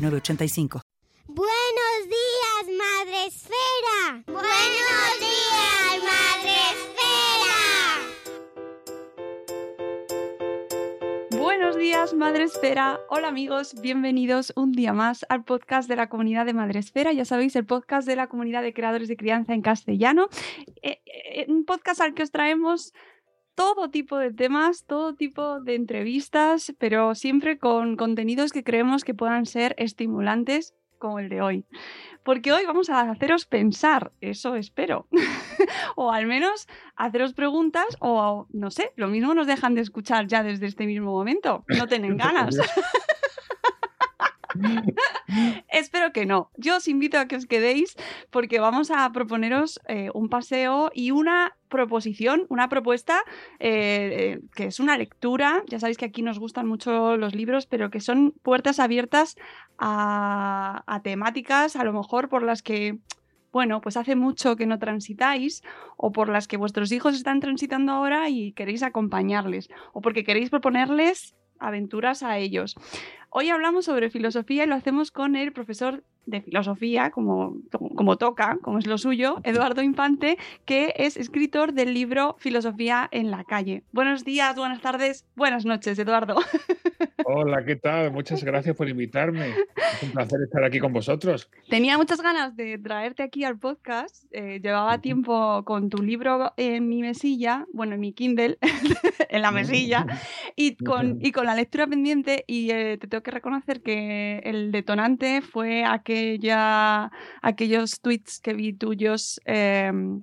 985. Buenos días, Madre Esfera. Buenos días, Madre Esfera. Buenos días, Madre Esfera. Hola amigos, bienvenidos un día más al podcast de la comunidad de Madre Esfera. Ya sabéis, el podcast de la comunidad de creadores de crianza en castellano. Eh, eh, un podcast al que os traemos todo tipo de temas, todo tipo de entrevistas, pero siempre con contenidos que creemos que puedan ser estimulantes como el de hoy. Porque hoy vamos a haceros pensar, eso espero. o al menos haceros preguntas o, no sé, lo mismo nos dejan de escuchar ya desde este mismo momento. No tienen ganas. Espero que no. Yo os invito a que os quedéis porque vamos a proponeros eh, un paseo y una proposición, una propuesta eh, que es una lectura. Ya sabéis que aquí nos gustan mucho los libros, pero que son puertas abiertas a, a temáticas a lo mejor por las que bueno, pues hace mucho que no transitáis o por las que vuestros hijos están transitando ahora y queréis acompañarles o porque queréis proponerles aventuras a ellos. Hoy hablamos sobre filosofía y lo hacemos con el profesor de filosofía, como, como toca, como es lo suyo, Eduardo Infante, que es escritor del libro Filosofía en la calle. Buenos días, buenas tardes, buenas noches, Eduardo. Hola, ¿qué tal? Muchas gracias por invitarme. Es un placer estar aquí con vosotros. Tenía muchas ganas de traerte aquí al podcast. Eh, llevaba tiempo con tu libro en mi mesilla, bueno, en mi Kindle, en la mesilla, y con, y con la lectura pendiente. Y eh, te tengo que reconocer que el detonante fue aquella, aquellos tweets que vi tuyos. Em,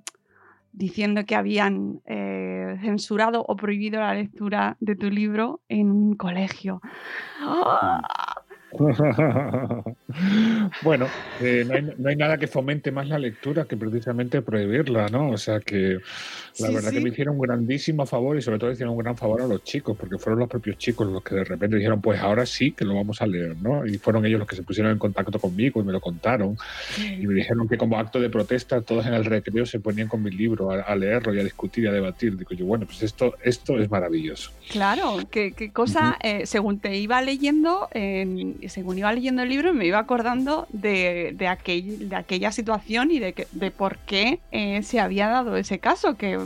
diciendo que habían eh, censurado o prohibido la lectura de tu libro en un colegio. bueno, eh, no, hay, nada que fomente más la lectura que precisamente prohibirla, ¿no? O sea que la verdad que me hicieron un grandísimo favor y sobre todo hicieron un gran favor a los chicos, porque fueron los propios chicos los que de repente dijeron, pues ahora sí que lo vamos a leer, ¿no? Y fueron ellos los que se pusieron en contacto conmigo y me lo contaron. Y me dijeron que como acto de protesta todos en el recreo se ponían con mi libro a, leerlo y a discutir y a debatir. Digo yo, bueno, pues esto, esto es maravilloso. Claro, qué, cosa, eh, según te iba leyendo, en según iba leyendo el libro, me iba acordando de, de, aquel, de aquella situación y de, que, de por qué eh, se había dado ese caso, que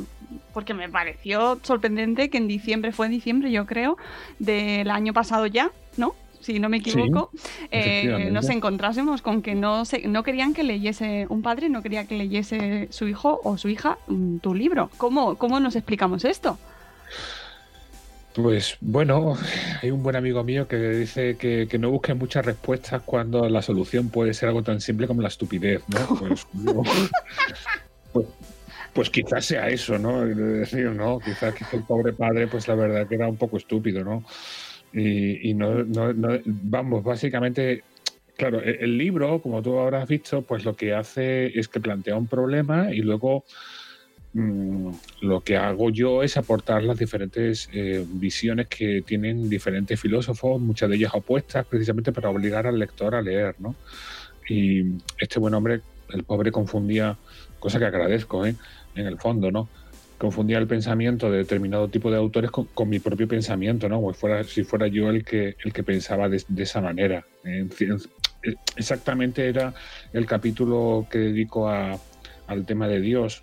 porque me pareció sorprendente que en diciembre, fue en diciembre yo creo, del año pasado ya, ¿no? Si no me equivoco, eh, nos encontrásemos con que no, se, no querían que leyese un padre, no quería que leyese su hijo o su hija mm, tu libro. ¿Cómo, cómo nos explicamos esto? Pues bueno, hay un buen amigo mío que dice que, no busque muchas respuestas cuando la solución puede ser algo tan simple como la estupidez, ¿no? Pues, pues, pues, quizás sea eso, ¿no? decir, ¿no? Quizás que el pobre padre, pues la verdad que era un poco estúpido, ¿no? Y, no, no, vamos, básicamente Claro, e, el libro, como tú habrás visto, pues lo que hace es que plantea un problema y luego Mm, lo que hago yo es aportar las diferentes eh, visiones que tienen diferentes filósofos, muchas de ellas opuestas, precisamente para obligar al lector a leer, ¿no? Y este buen hombre, el pobre, confundía, cosa que agradezco, ¿eh? en el fondo, ¿no? Confundía el pensamiento de determinado tipo de autores con, mi propio pensamiento, ¿no? fuera, si fuera yo el que, el que pensaba de, esa manera. exactamente era el capítulo que dedico a, al tema de Dios,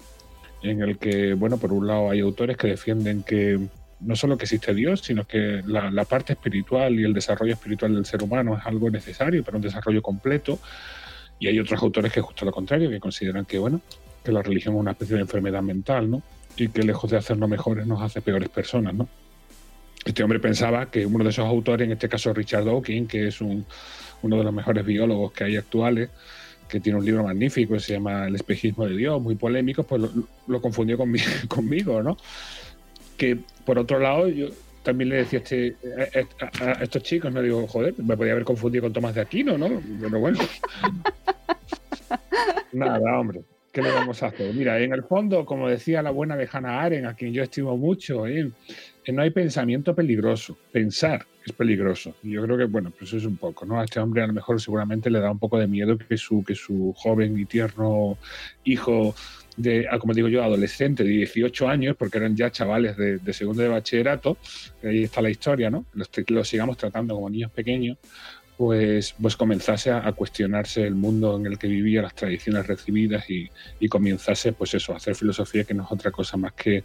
en el que, bueno, por un lado hay autores que defienden que no solo que existe Dios, sino que la, parte espiritual y el desarrollo espiritual del ser humano es algo necesario para un desarrollo completo. Y hay otros autores que justo lo contrario, que consideran que, bueno, que la religión es una especie de enfermedad mental, ¿no? Y que lejos de hacernos mejores nos hace peores personas, ¿no? Este hombre pensaba que uno de esos autores, en este caso Richard Dawkins, que es uno de los mejores biólogos que hay actuales, que tiene un libro magnífico que se llama El espejismo de Dios, muy polémico, pues lo, confundió conmigo, ¿no? Que por otro lado, yo también le decía a, este, a, estos chicos, no digo, joder, me podía haber confundido con Tomás de Aquino, ¿no? Pero bueno. Nada, hombre. ¿Qué le vamos a hacer? Mira, en el fondo, como decía la buena de Hannah Arendt, a quien yo estimo mucho, ¿eh? No hay pensamiento peligroso. Pensar es peligroso. Yo creo que, bueno, pues eso es un poco, ¿no? A este hombre a lo mejor seguramente le da un poco de miedo que su, que su joven y tierno hijo de, ah, como digo yo, adolescente de 18 años, porque eran ya chavales de, segundo de bachillerato, ahí está la historia, ¿no? Los sigamos tratando como niños pequeños, pues, pues comenzase a, cuestionarse el mundo en el que vivía, las tradiciones recibidas y, y, comenzase, pues eso, a hacer filosofía que no es otra cosa más que,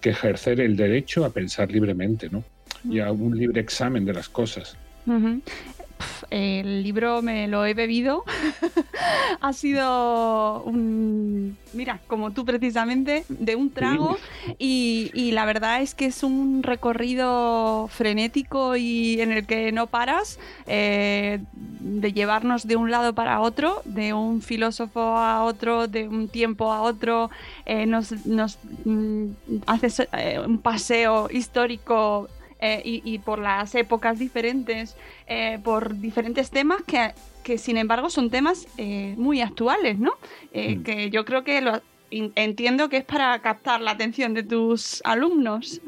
que ejercer el derecho a pensar libremente, ¿no? Y a un libre examen de las cosas el libro me lo he bebido. ha sido un, mira, como tú precisamente, de un trago. Y, la verdad es que es un recorrido frenético y en el que no paras eh, de llevarnos de un lado para otro, de un filósofo a otro, de un tiempo a otro. Eh, nos, nos mm, haces eh, un paseo histórico eh, y, por las épocas diferentes, eh, por diferentes temas que, que, sin embargo son temas eh, muy actuales, ¿no? Mm. Que yo creo que lo, entiendo que es para captar la atención de tus alumnos.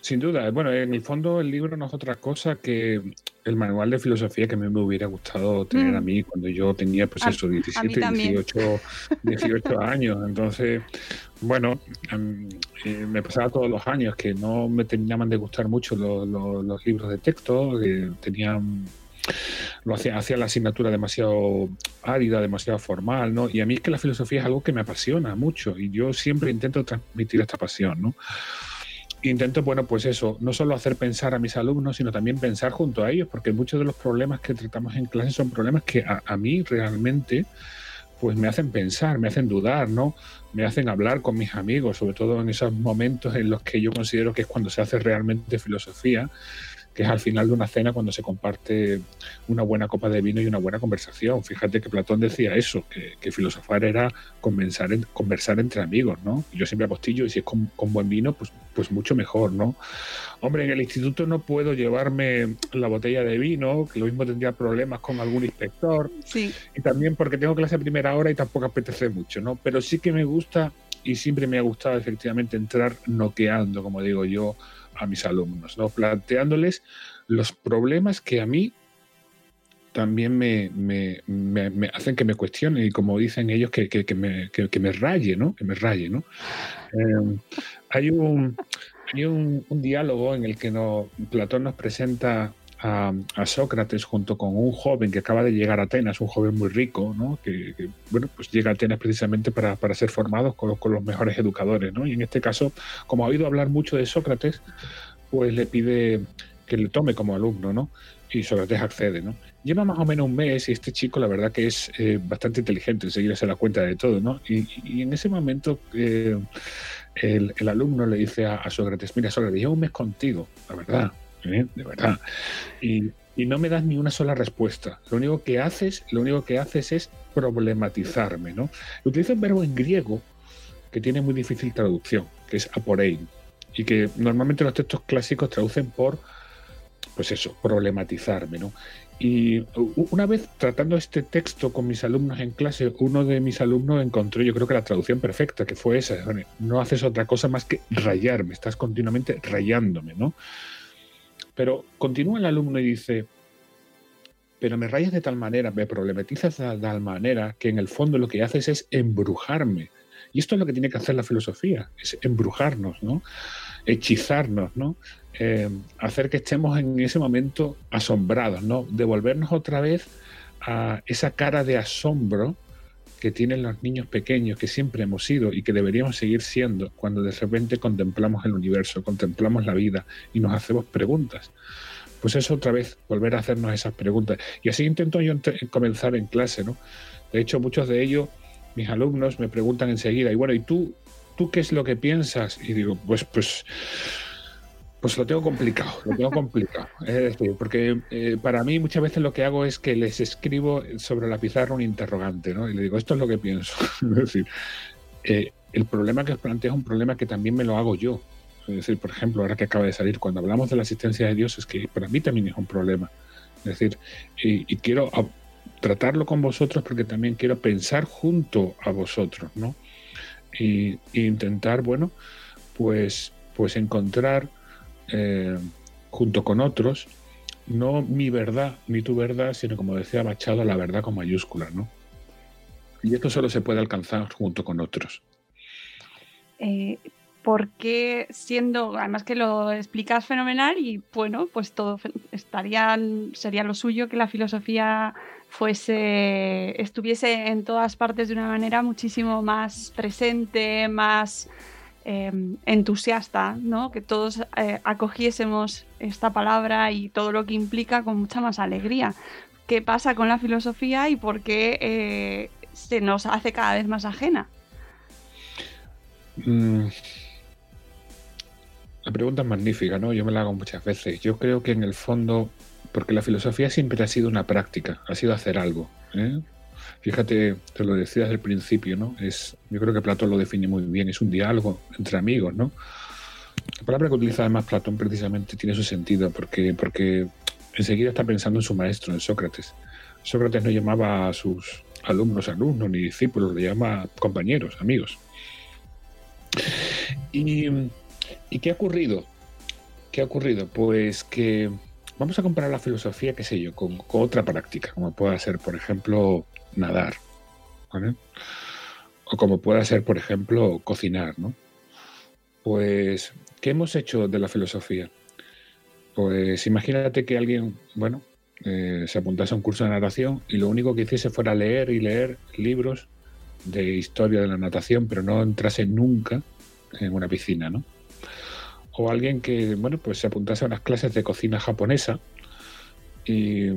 Sin duda. Bueno, en el fondo el libro no es otra cosa que el manual de filosofía que a mí me hubiera gustado tener a mm. mí cuando yo tenía, pues eso, 17, 18, 18 años. Entonces, bueno, eh, me pasaba todos los años que no me terminaban de gustar mucho los, libros de texto, que tenían lo hacía, hacía la asignatura demasiado árida, demasiado formal, ¿no? Y a mí es que la filosofía es algo que me apasiona mucho y yo siempre intento transmitir esta pasión, ¿no? Intento, bueno, pues eso, no solo hacer pensar a mis alumnos, sino también pensar junto a ellos, porque muchos de los problemas que tratamos en clase son problemas que a, mí realmente pues me hacen pensar, me hacen dudar, ¿no? Me hacen hablar con mis amigos, sobre todo en esos momentos en los que yo considero que es cuando se hace realmente filosofía que es al final de una cena cuando se comparte una buena copa de vino y una buena conversación. Fíjate que Platón decía eso, que, filosofar era conversar, conversar entre amigos, ¿no? Yo siempre apostillo y si es con, buen vino, pues, pues mucho mejor, ¿no? Hombre, en el instituto no puedo llevarme la botella de vino, que lo mismo tendría problemas con algún inspector. Sí. Y también porque tengo clase a primera hora y tampoco apetece mucho, ¿no? Pero sí que me gusta y siempre me ha gustado efectivamente entrar noqueando, como digo yo, a mis alumnos, ¿no? planteándoles los problemas que a mí también me, hacen que me cuestione y como dicen ellos, que, me, me, raye, ¿no? Que me raye, ¿no? Em, hay un, hay un, diálogo en el que no, Platón nos presenta a, Sócrates junto con un joven que acaba de llegar a Atenas, un joven muy rico, ¿no? que, bueno, pues llega a Atenas precisamente para, ser formados con los, con los, mejores educadores. ¿no? Y en este caso, como ha oído hablar mucho de Sócrates, pues le pide que le tome como alumno, ¿no? Y Sócrates accede, ¿no? Lleva más o menos un mes y este chico la verdad que es eh, bastante inteligente, enseguida se da cuenta de todo, ¿no? Y, en ese momento eh, el, alumno le dice a, a Sócrates, mira Sócrates, llevo un mes contigo, la verdad, ¿eh? de verdad. Y, no me das ni una sola respuesta. Lo único que haces, lo único que haces es problematizarme, ¿no? Utilizo un verbo en griego que tiene muy difícil traducción, que es aporein, y que normalmente los textos clásicos traducen por, pues eso, problematizarme, ¿no? Y una vez tratando este texto con mis alumnos en clase, uno de mis alumnos encontró, yo creo que la traducción perfecta, que fue esa, no haces otra cosa más que rayarme, estás continuamente rayándome, ¿no? Pero continúa el alumno y dice, pero me rayas de tal manera, me problematizas de tal manera que en el fondo lo que haces es embrujarme. Y esto es lo que tiene que hacer la filosofía, es embrujarnos, ¿no? hechizarnos, ¿no? Eh, hacer que estemos en ese momento asombrados, ¿no? Devolvernos otra vez a esa cara de asombro que tienen los niños pequeños, que siempre hemos sido y que deberíamos seguir siendo cuando de repente contemplamos el universo, contemplamos la vida y nos hacemos preguntas. Pues es otra vez volver a hacernos esas preguntas. Y así intento yo comenzar en clase, ¿no? De hecho, muchos de ellos, mis alumnos, me preguntan enseguida, y bueno, ¿y tú, tú qué es lo que piensas? Y digo, pues, pues, pues lo tengo complicado, lo tengo complicado. Es decir, porque eh, para mí muchas veces lo que hago es que les escribo sobre la pizarra un interrogante, ¿no? Y le digo, esto es lo que pienso. es decir, eh, el problema que os planteo es un problema que también me lo hago yo. Es decir, por ejemplo, ahora que acaba de salir, cuando hablamos de la asistencia de Dios, es que para mí también es un problema. Es decir, y, quiero tratarlo con vosotros porque también quiero pensar junto a vosotros, ¿no? Y, intentar, bueno, pues, pues encontrar eh, junto con otros, no mi verdad ni tu verdad, sino como decía Machado, la verdad con mayúsculas, ¿no? Y esto solo se puede alcanzar junto con otros. Eh, porque siendo, además que lo explicas fenomenal y bueno, pues todo estaría, sería lo suyo que la filosofía fuese, estuviese en todas partes de una manera muchísimo más presente, más em, entusiasta, ¿no? Que todos eh, acogiésemos esta palabra y todo lo que implica con mucha más alegría. ¿Qué pasa con la filosofía y por qué eh, se nos hace cada vez más ajena? Mm, la pregunta es magnífica, ¿no? Yo me la hago muchas veces. Yo creo que en el fondo, porque la filosofía siempre ha sido una práctica, ha sido hacer algo. ¿eh? Fíjate, te lo decía desde el principio, ¿no? Es, yo creo que Platón lo define muy bien, es un diálogo entre amigos, ¿no? La palabra que utiliza además Platón precisamente tiene su sentido, porque, porque enseguida está pensando en su maestro, en Sócrates. Sócrates no llamaba a sus alumnos alumnos ni discípulos, le llama compañeros, amigos. Y ¿Y qué ha ocurrido? ¿Qué ha ocurrido? Pues que vamos a comparar la filosofía, qué sé yo, con, otra práctica, como pueda ser, por ejemplo, nadar, O como pueda ser, por ejemplo, cocinar, ¿no? Pues, ¿qué hemos hecho de la filosofía? Pues imagínate que alguien, bueno, eh, se apuntase a un curso de natación y lo único que hiciese fuera leer y leer libros de historia de la natación, pero no entrase nunca en una piscina, ¿no? o alguien que, bueno, pues se apuntase a unas clases de cocina japonesa y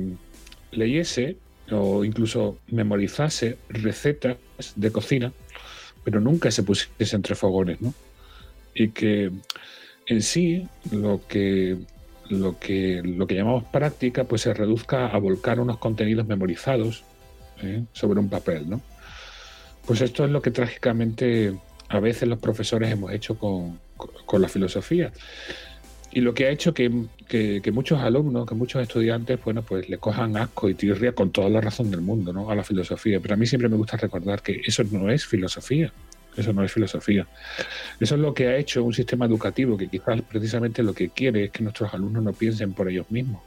leyese o incluso memorizase recetas de cocina, pero nunca se pusiese entre fogones, ¿no? Y que en sí lo que lo que lo que llamamos práctica pues se reduzca a volcar unos contenidos memorizados ¿eh? sobre un papel, ¿no? Pues esto es lo que trágicamente a veces los profesores hemos hecho con, con la filosofía. Y lo que ha hecho que, muchos alumnos, que muchos estudiantes, bueno, pues le cojan asco y tirria con toda la razón del mundo, ¿no? A la filosofía. Pero a mí siempre me gusta recordar que eso no es filosofía. Eso no es filosofía. Eso es lo que ha hecho un sistema educativo que quizás precisamente lo que quiere es que nuestros alumnos no piensen por ellos mismos.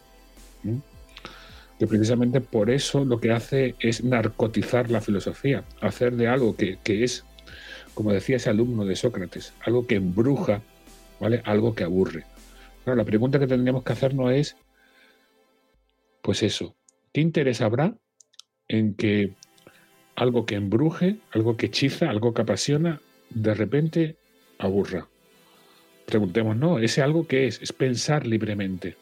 Que precisamente por eso lo que hace es narcotizar la filosofía, hacer de algo que, que es como decía ese alumno de Sócrates, algo que embruja, ¿vale? Algo que aburre. La pregunta que tendríamos que hacernos es, pues eso, ¿qué interés habrá en que algo que embruje, algo que hechiza, algo que apasiona, de repente aburra? Preguntemos, no, ese algo que es, es pensar libremente,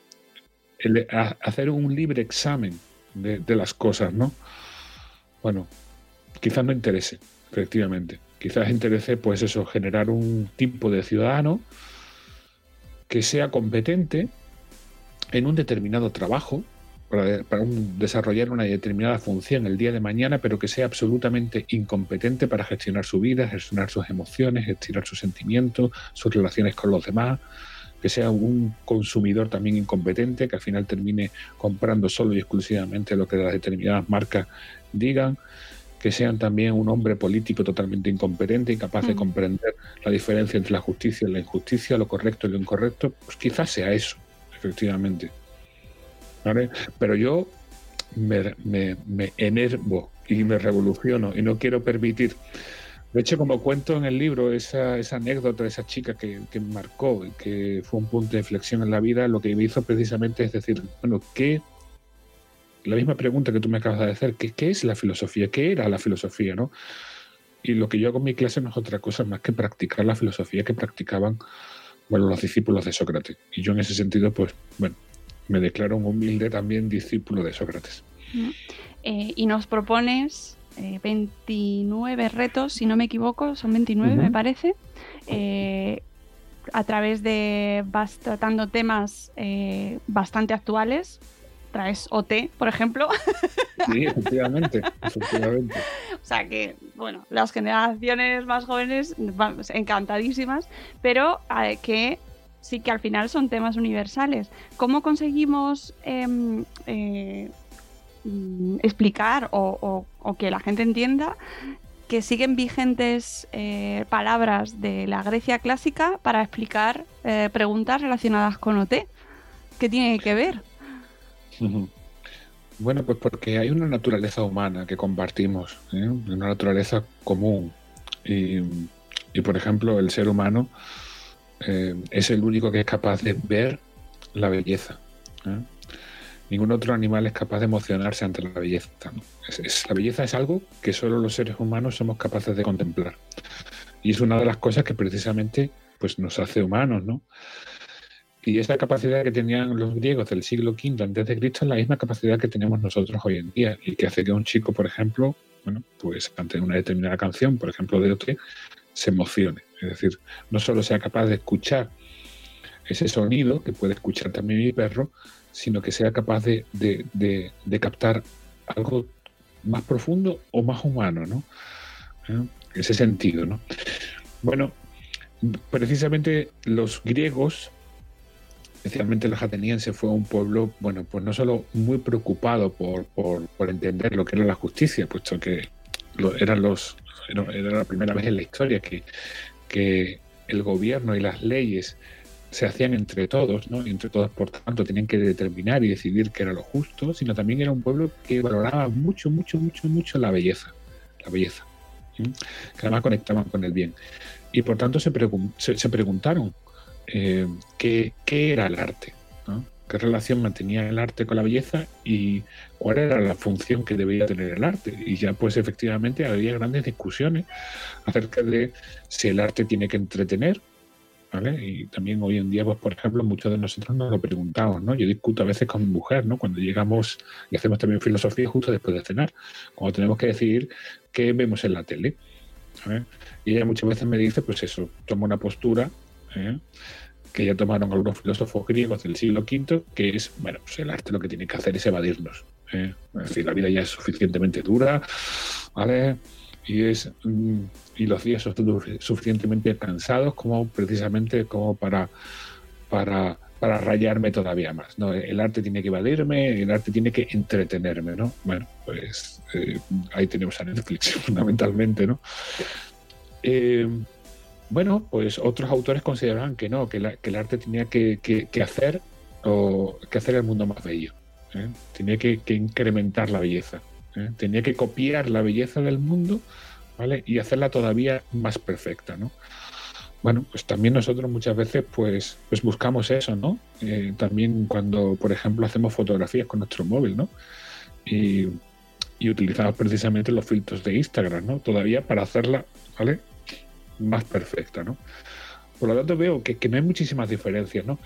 hacer un libre examen de, de las cosas, ¿no? Bueno, quizás no interese, efectivamente. Quizás interese, pues eso, generar un tipo de ciudadano que sea competente en un determinado trabajo, para, desarrollar una determinada función el día de mañana, pero que sea absolutamente incompetente para gestionar su vida, gestionar sus emociones, gestionar sus sentimientos, sus relaciones con los demás, que sea un consumidor también incompetente, que al final termine comprando solo y exclusivamente lo que las determinadas marcas digan, que sean también un hombre político totalmente incompetente, incapaz de mm. comprender la diferencia entre la justicia y la injusticia, lo correcto y lo incorrecto, pues quizás sea eso, efectivamente. Pero yo me, me, enervo y me revoluciono y no quiero permitir. De hecho, como cuento en el libro, esa, esa anécdota de esa chica que, que me marcó, que fue un punto de inflexión en la vida, lo que me hizo precisamente es decir, bueno, ¿qué la misma pregunta que tú me acabas de hacer, ¿qué, qué es la filosofía? ¿Qué era la filosofía? ¿no? Y lo que yo hago en mi clase no es otra cosa más que practicar la filosofía que practicaban bueno, los discípulos de Sócrates. Y yo en ese sentido, pues, bueno, me declaro un humilde también discípulo de Sócrates. Eh, y nos propones 29 eh, retos, si no me equivoco, son 29 me parece, eh, a través de vas tratando temas bastante actuales. Traes OT, por ejemplo. Sí, efectivamente, efectivamente. O sea que, bueno, las generaciones más jóvenes, vamos, encantadísimas, pero que sí que al final son temas universales. ¿Cómo conseguimos em, eh, explicar o, que la gente entienda que siguen vigentes eh, palabras de la Grecia clásica para explicar eh, preguntas relacionadas con OT? ¿Qué tiene que ver? Bueno, pues porque hay una naturaleza humana que compartimos, una naturaleza común. y, por ejemplo, el ser humano eh, es el único que es capaz de ver la belleza. ¿eh? Ningún otro animal es capaz de emocionarse ante la belleza. la belleza es algo que solo los seres humanos somos capaces de contemplar. Y es una de las cosas que precisamente pues, nos hace humanos, ¿no? Y esa capacidad que tenían los griegos del siglo V antes de Cristo es la misma capacidad que tenemos nosotros hoy en día y que hace que un chico, por ejemplo, bueno, pues ante una determinada canción, por ejemplo, de otro, se emocione. Es decir, no solo sea capaz de escuchar ese sonido, que puede escuchar también mi perro, sino que sea capaz de, captar algo más profundo o más humano, ¿no? ¿Eh? Ese sentido, ¿no? Bueno, precisamente los griegos, especialmente los atenienses, fue un pueblo, bueno, pues no solo muy preocupado por, entender lo que era la justicia, puesto que eran los, era la primera vez en la historia que que el gobierno y las leyes se hacían entre todos, ¿no? Y entre todos, por tanto, tenían que determinar y decidir qué era lo justo, sino también era un pueblo que valoraba mucho, mucho, mucho, mucho la belleza, la belleza, que además conectaban con el bien. Y por tanto se, preguntaron eh, ¿qué, ¿qué, era el arte, ¿no? qué relación mantenía el arte con la belleza y cuál era la función que debía tener el arte. Y ya pues efectivamente había grandes discusiones acerca de si el arte tiene que entretener, ¿vale? Y también hoy en día, pues por ejemplo, muchos de nosotros nos lo preguntamos, ¿no? Yo discuto a veces con mi mujer, ¿no? Cuando llegamos y hacemos también filosofía justo después de cenar, cuando tenemos que decidir qué vemos en la tele. Y ella muchas veces me dice, pues eso, toma una postura, ¿eh? que ya tomaron algunos filósofos griegos del siglo V, que es, bueno, pues el arte lo que tiene que hacer es evadirnos. ¿eh? Es decir, la vida ya es suficientemente dura, ¿vale? Y, es, mm, y los días son suficientemente cansados como precisamente como para, para, para rayarme todavía más. ¿no? El arte tiene que evadirme, el arte tiene que entretenerme, ¿no? Bueno, pues eh, ahí tenemos a Netflix fundamentalmente, ¿no? Eh, bueno, pues otros autores consideraban que no, que, el arte tenía que, hacer o que hacer el mundo más bello. ¿eh? Tenía que, incrementar la belleza. ¿eh? Tenía que copiar la belleza del mundo, ¿vale? Y hacerla todavía más perfecta, ¿no? Bueno, pues también nosotros muchas veces pues, pues buscamos eso, ¿no? Eh, también cuando, por ejemplo, hacemos fotografías con nuestro móvil, ¿no? Y, y utilizamos precisamente los filtros de Instagram, ¿no? Todavía para hacerla, ¿vale? Más perfecta, ¿no? Por lo tanto, veo que, no hay muchísimas diferencias, ¿no?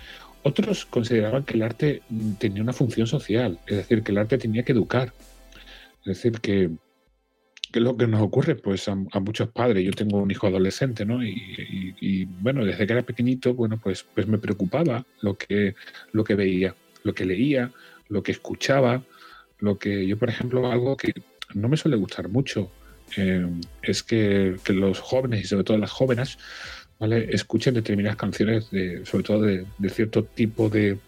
Otros consideraban que el arte tenía una función social, es decir, que el arte tenía que educar. Es decir, que, que lo que nos ocurre pues a, muchos padres. Yo tengo un hijo adolescente, ¿no? Y, bueno, desde que era pequeñito, bueno, pues, pues me preocupaba lo que, lo que veía, lo que leía, lo que escuchaba, lo que yo, por ejemplo, algo que no me suele gustar mucho eh, es que, los jóvenes y sobre todo las jóvenes escuchen determinadas canciones, de, sobre todo de, cierto tipo de,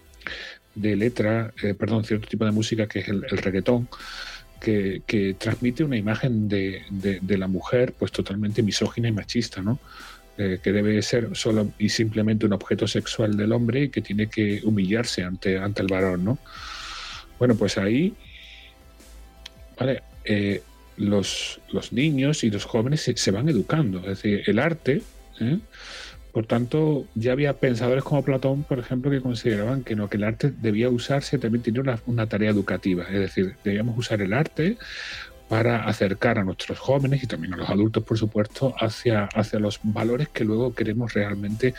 letra, eh, perdón, cierto tipo de música que es el, reggaetón, que, transmite una imagen de, la mujer pues totalmente misógina y machista, ¿no? Eh, que debe ser solo y simplemente un objeto sexual del hombre y que tiene que humillarse ante, el varón, ¿no? Bueno, pues ahí, vale, los, niños y los jóvenes se, van educando. Es decir, el arte, ¿eh? Por tanto, ya había pensadores como Platón, por ejemplo, que consideraban que no, que el arte debía usarse, también tenía una, una tarea educativa, es decir, debíamos usar el arte para acercar a nuestros jóvenes y también a los adultos, por supuesto, hacia, hacia los valores que luego queremos realmente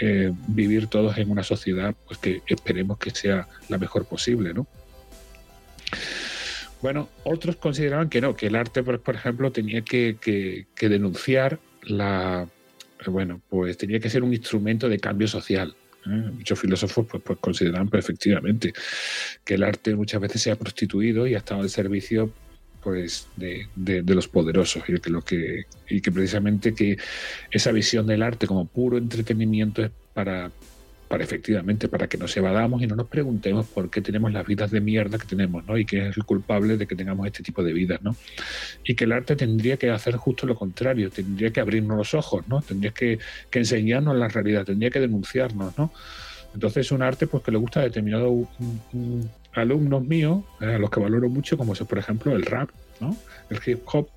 eh, vivir todos en una sociedad pues que esperemos que sea la mejor posible, ¿no? Bueno, otros consideraban que no, que el arte, por, por ejemplo, tenía que, que, denunciar la, bueno, pues tenía que ser un instrumento de cambio social. ¿eh? Muchos filósofos pues, pues consideraban perfectamente que el arte muchas veces se ha prostituido y ha estado al servicio pues de, de, los poderosos y que lo que y que precisamente que esa visión del arte como puro entretenimiento es para para efectivamente para que nos evadamos y no nos preguntemos por qué tenemos las vidas de mierda que tenemos, ¿no? Y qué es el culpable de que tengamos este tipo de vidas, ¿no? Y que el arte tendría que hacer justo lo contrario, tendría que abrirnos los ojos, ¿no? Tendría que, que enseñarnos la realidad, tendría que denunciarnos, ¿no? Entonces es un arte pues que le gusta a determinados alumnos míos, eh, a los que valoro mucho, como es por ejemplo el rap, ¿no? El hip hop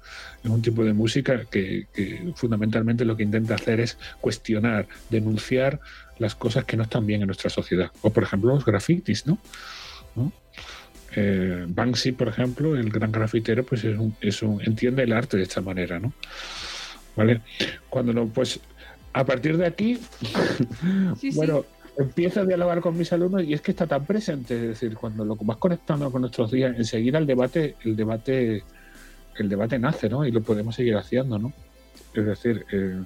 es un tipo de música que, fundamentalmente lo que intenta hacer es cuestionar, denunciar las cosas que no están bien en nuestra sociedad. O por ejemplo los grafitis, ¿no? Eh, Banksy, por ejemplo, el gran grafitero, pues es un, entiende el arte de esta manera, ¿no? ¿Vale? Cuando no, pues a partir de aquí, bueno, empiezo a dialogar con mis alumnos y es que está tan presente, es decir, cuando lo vas conectando con nuestros días, enseguida el debate, el debate, el debate nace, ¿no? Y lo podemos seguir haciendo, ¿no? Es decir, eh,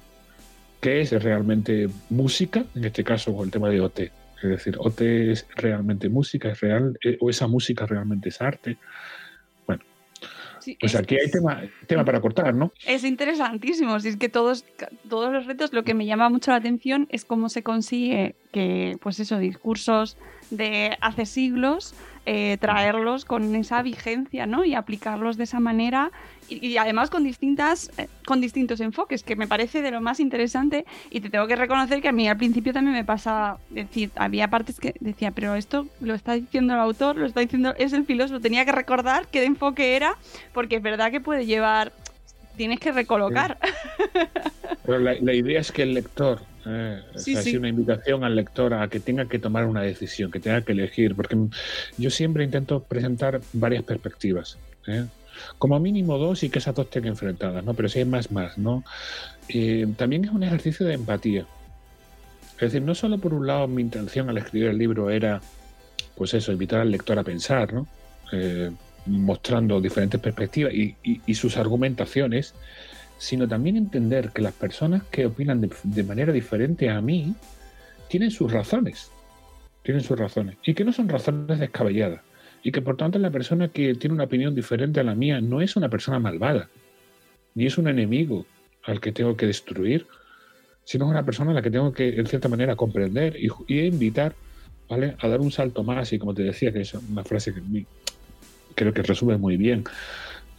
¿qué es realmente música? En este caso, con el tema de OT. Es decir, OT es realmente música, es real, eh, o esa música realmente es arte pues aquí hay tema, tema para cortar, ¿no? Es interesantísimo. Si es que todos, todos los retos, lo que me llama mucho la atención es cómo se consigue que, pues eso, discursos de hace siglos eh, traerlos con esa vigencia, ¿no? Y aplicarlos de esa manera y, además con distintas, eh, con distintos enfoques, que me parece de lo más interesante. Y te tengo que reconocer que a mí al principio también me pasaba, decir, había partes que decía, pero esto lo está diciendo el autor, lo está diciendo, es el filósofo. Tenía que recordar qué enfoque era, porque es verdad que puede llevar tienes que recolocar. Pero la, idea es que el lector, eh, es una invitación al lector a que tenga que tomar una decisión, que tenga que elegir, porque yo siempre intento presentar varias perspectivas. ¿eh? Como mínimo dos y que esas dos estén enfrentadas, ¿no? Pero si hay más, más, ¿no? Eh, también es un ejercicio de empatía. Es decir, no solo por un lado mi intención al escribir el libro era, pues eso, invitar al lector a pensar, ¿no? mostrando diferentes perspectivas y, sus argumentaciones, sino también entender que las personas que opinan de, manera diferente a mí tienen sus razones, tienen sus razones, y que no son razones descabelladas, y que por tanto la persona que tiene una opinión diferente a la mía no es una persona malvada, ni es un enemigo al que tengo que destruir, sino es una persona a la que tengo que, en cierta manera, comprender y, y invitar ¿vale? a dar un salto más, y como te decía, que es una frase que creo que resume muy bien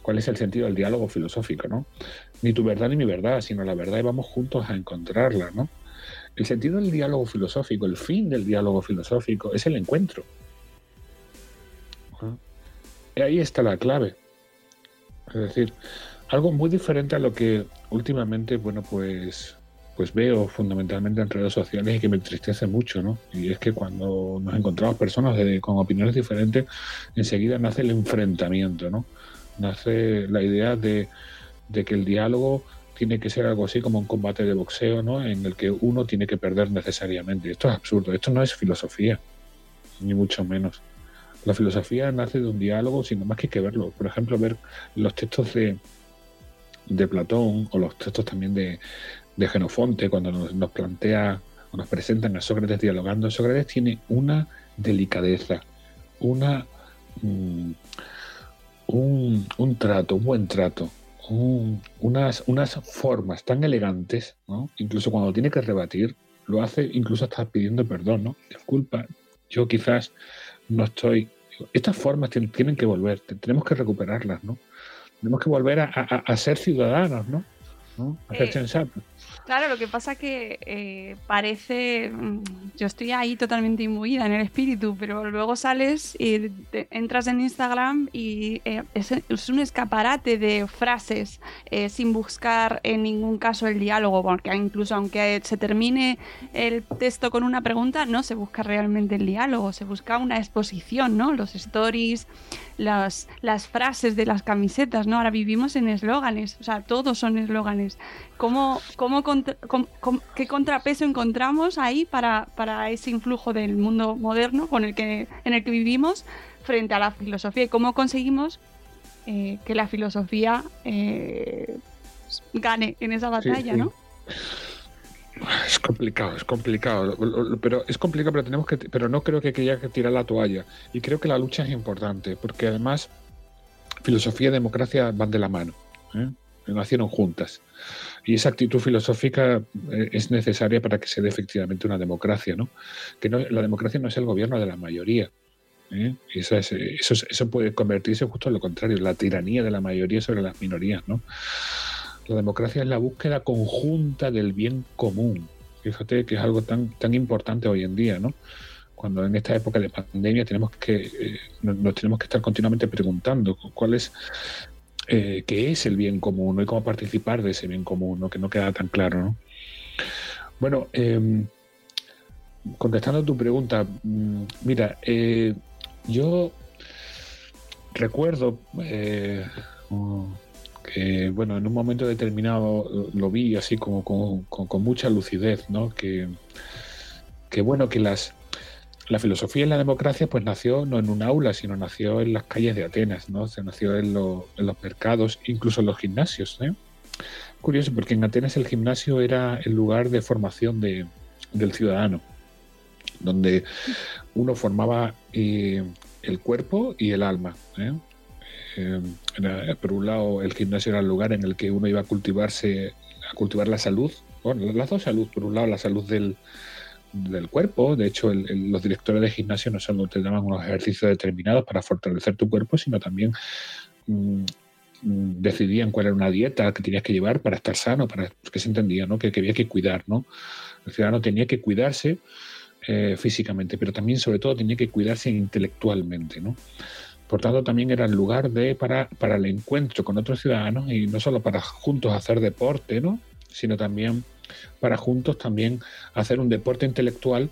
cuál es el sentido del diálogo filosófico, ¿no? Ni tu verdad ni mi verdad, sino la verdad y vamos juntos a encontrarla, ¿no? El sentido del diálogo filosófico, el fin del diálogo filosófico es el encuentro. Y ahí está la clave. Es decir, algo muy diferente a lo que últimamente, bueno, pues pues veo fundamentalmente en redes sociales y que me entristece mucho, ¿no? Y es que cuando nos encontramos personas con opiniones diferentes, enseguida nace el enfrentamiento, ¿no? Nace la idea de, que el diálogo tiene que ser algo así como un combate de boxeo, ¿no? En el que uno tiene que perder necesariamente. Esto es absurdo, esto no es filosofía, ni mucho menos. La filosofía nace de un diálogo, sino más que hay que verlo. Por ejemplo, ver los textos de, de Platón o los textos también de, de Genofonte, cuando nos, plantea o nos presentan a Sócrates dialogando, Sócrates tiene una delicadeza, una, mm, un, trato, un buen trato, unas, unas formas tan elegantes, incluso cuando tiene que rebatir, lo hace incluso hasta pidiendo perdón, ¿no? Disculpa, yo quizás no estoy... Estas formas tienen que volver, tenemos que recuperarlas, ¿no? Tenemos que volver a, a ser ciudadanos, ¿no? ¿no? A ser Eh, sensato. Claro, lo que pasa que eh, parece. mm, Yo estoy ahí totalmente imbuida en el espíritu, pero luego sales y entras en Instagram y eh, es, es un escaparate de frases eh, sin buscar en ningún caso el diálogo, porque incluso aunque se termine el texto con una pregunta, no se busca realmente el diálogo, se busca una exposición, ¿no? Los stories, las, las frases de las camisetas, ¿no? Ahora vivimos en eslóganes, o sea, todos son eslóganes. ¿Cómo, cómo contra- com- com- ¿Qué contrapeso encontramos ahí para, para ese influjo del mundo moderno con el que, en el que vivimos frente a la filosofía? ¿Y cómo conseguimos eh, que la filosofía eh, gane en esa batalla, sí. ¿no? Es complicado, es complicado, pero es complicado, pero tenemos que, pero no creo que haya que tirar la toalla. Y creo que la lucha es importante, porque además filosofía y democracia van de la mano, ¿eh? nacieron juntas. Y esa actitud filosófica eh, es necesaria para que se dé efectivamente una democracia, ¿no? Que no, la democracia no es el gobierno de la mayoría. ¿eh? Eso, es- eso, es- eso puede convertirse justo en lo contrario, la tiranía de la mayoría sobre las minorías, ¿no? La democracia es la búsqueda conjunta del bien común. Fíjate que es algo tan, tan importante hoy en día, ¿no? Cuando en esta época de pandemia tenemos que, eh, nos, tenemos que estar continuamente preguntando cuál es, eh, qué es el bien común y cómo participar de ese bien común, ¿no? Que no queda tan claro, ¿no? Bueno, em, contestando a tu pregunta, mm, mira, eh, yo recuerdo bueno, en un momento determinado lo vi así como con, mucha lucidez, ¿no? Que, bueno, que la filosofía y la democracia pues nació no en un aula, sino nació en las calles de Atenas, ¿no? Se nació en, lo- en los mercados, incluso en los gimnasios, ¿eh? Curioso, porque en Atenas el gimnasio era el lugar de formación de- del ciudadano, donde uno formaba eh, el cuerpo y el alma. ¿eh? Eh, por un lado, el gimnasio era el lugar en el que uno iba a cultivarse, a cultivar la salud, bueno, las dos salud, por un lado la salud del, del cuerpo, de hecho los directores de gimnasio no solo te daban unos ejercicios determinados para fortalecer tu cuerpo, sino también mm, mm, decidían cuál era una dieta que tenías que llevar para estar sano, para que se entendía, ¿no? Que, que había que cuidar, ¿no? El ciudadano tenía que cuidarse eh, físicamente, pero también, sobre todo, tenía que cuidarse intelectualmente, ¿no? Por tanto, también era el lugar de, para, para el encuentro con otros ciudadanos y no solo para juntos hacer deporte, ¿no? Sino también para juntos también hacer un deporte intelectual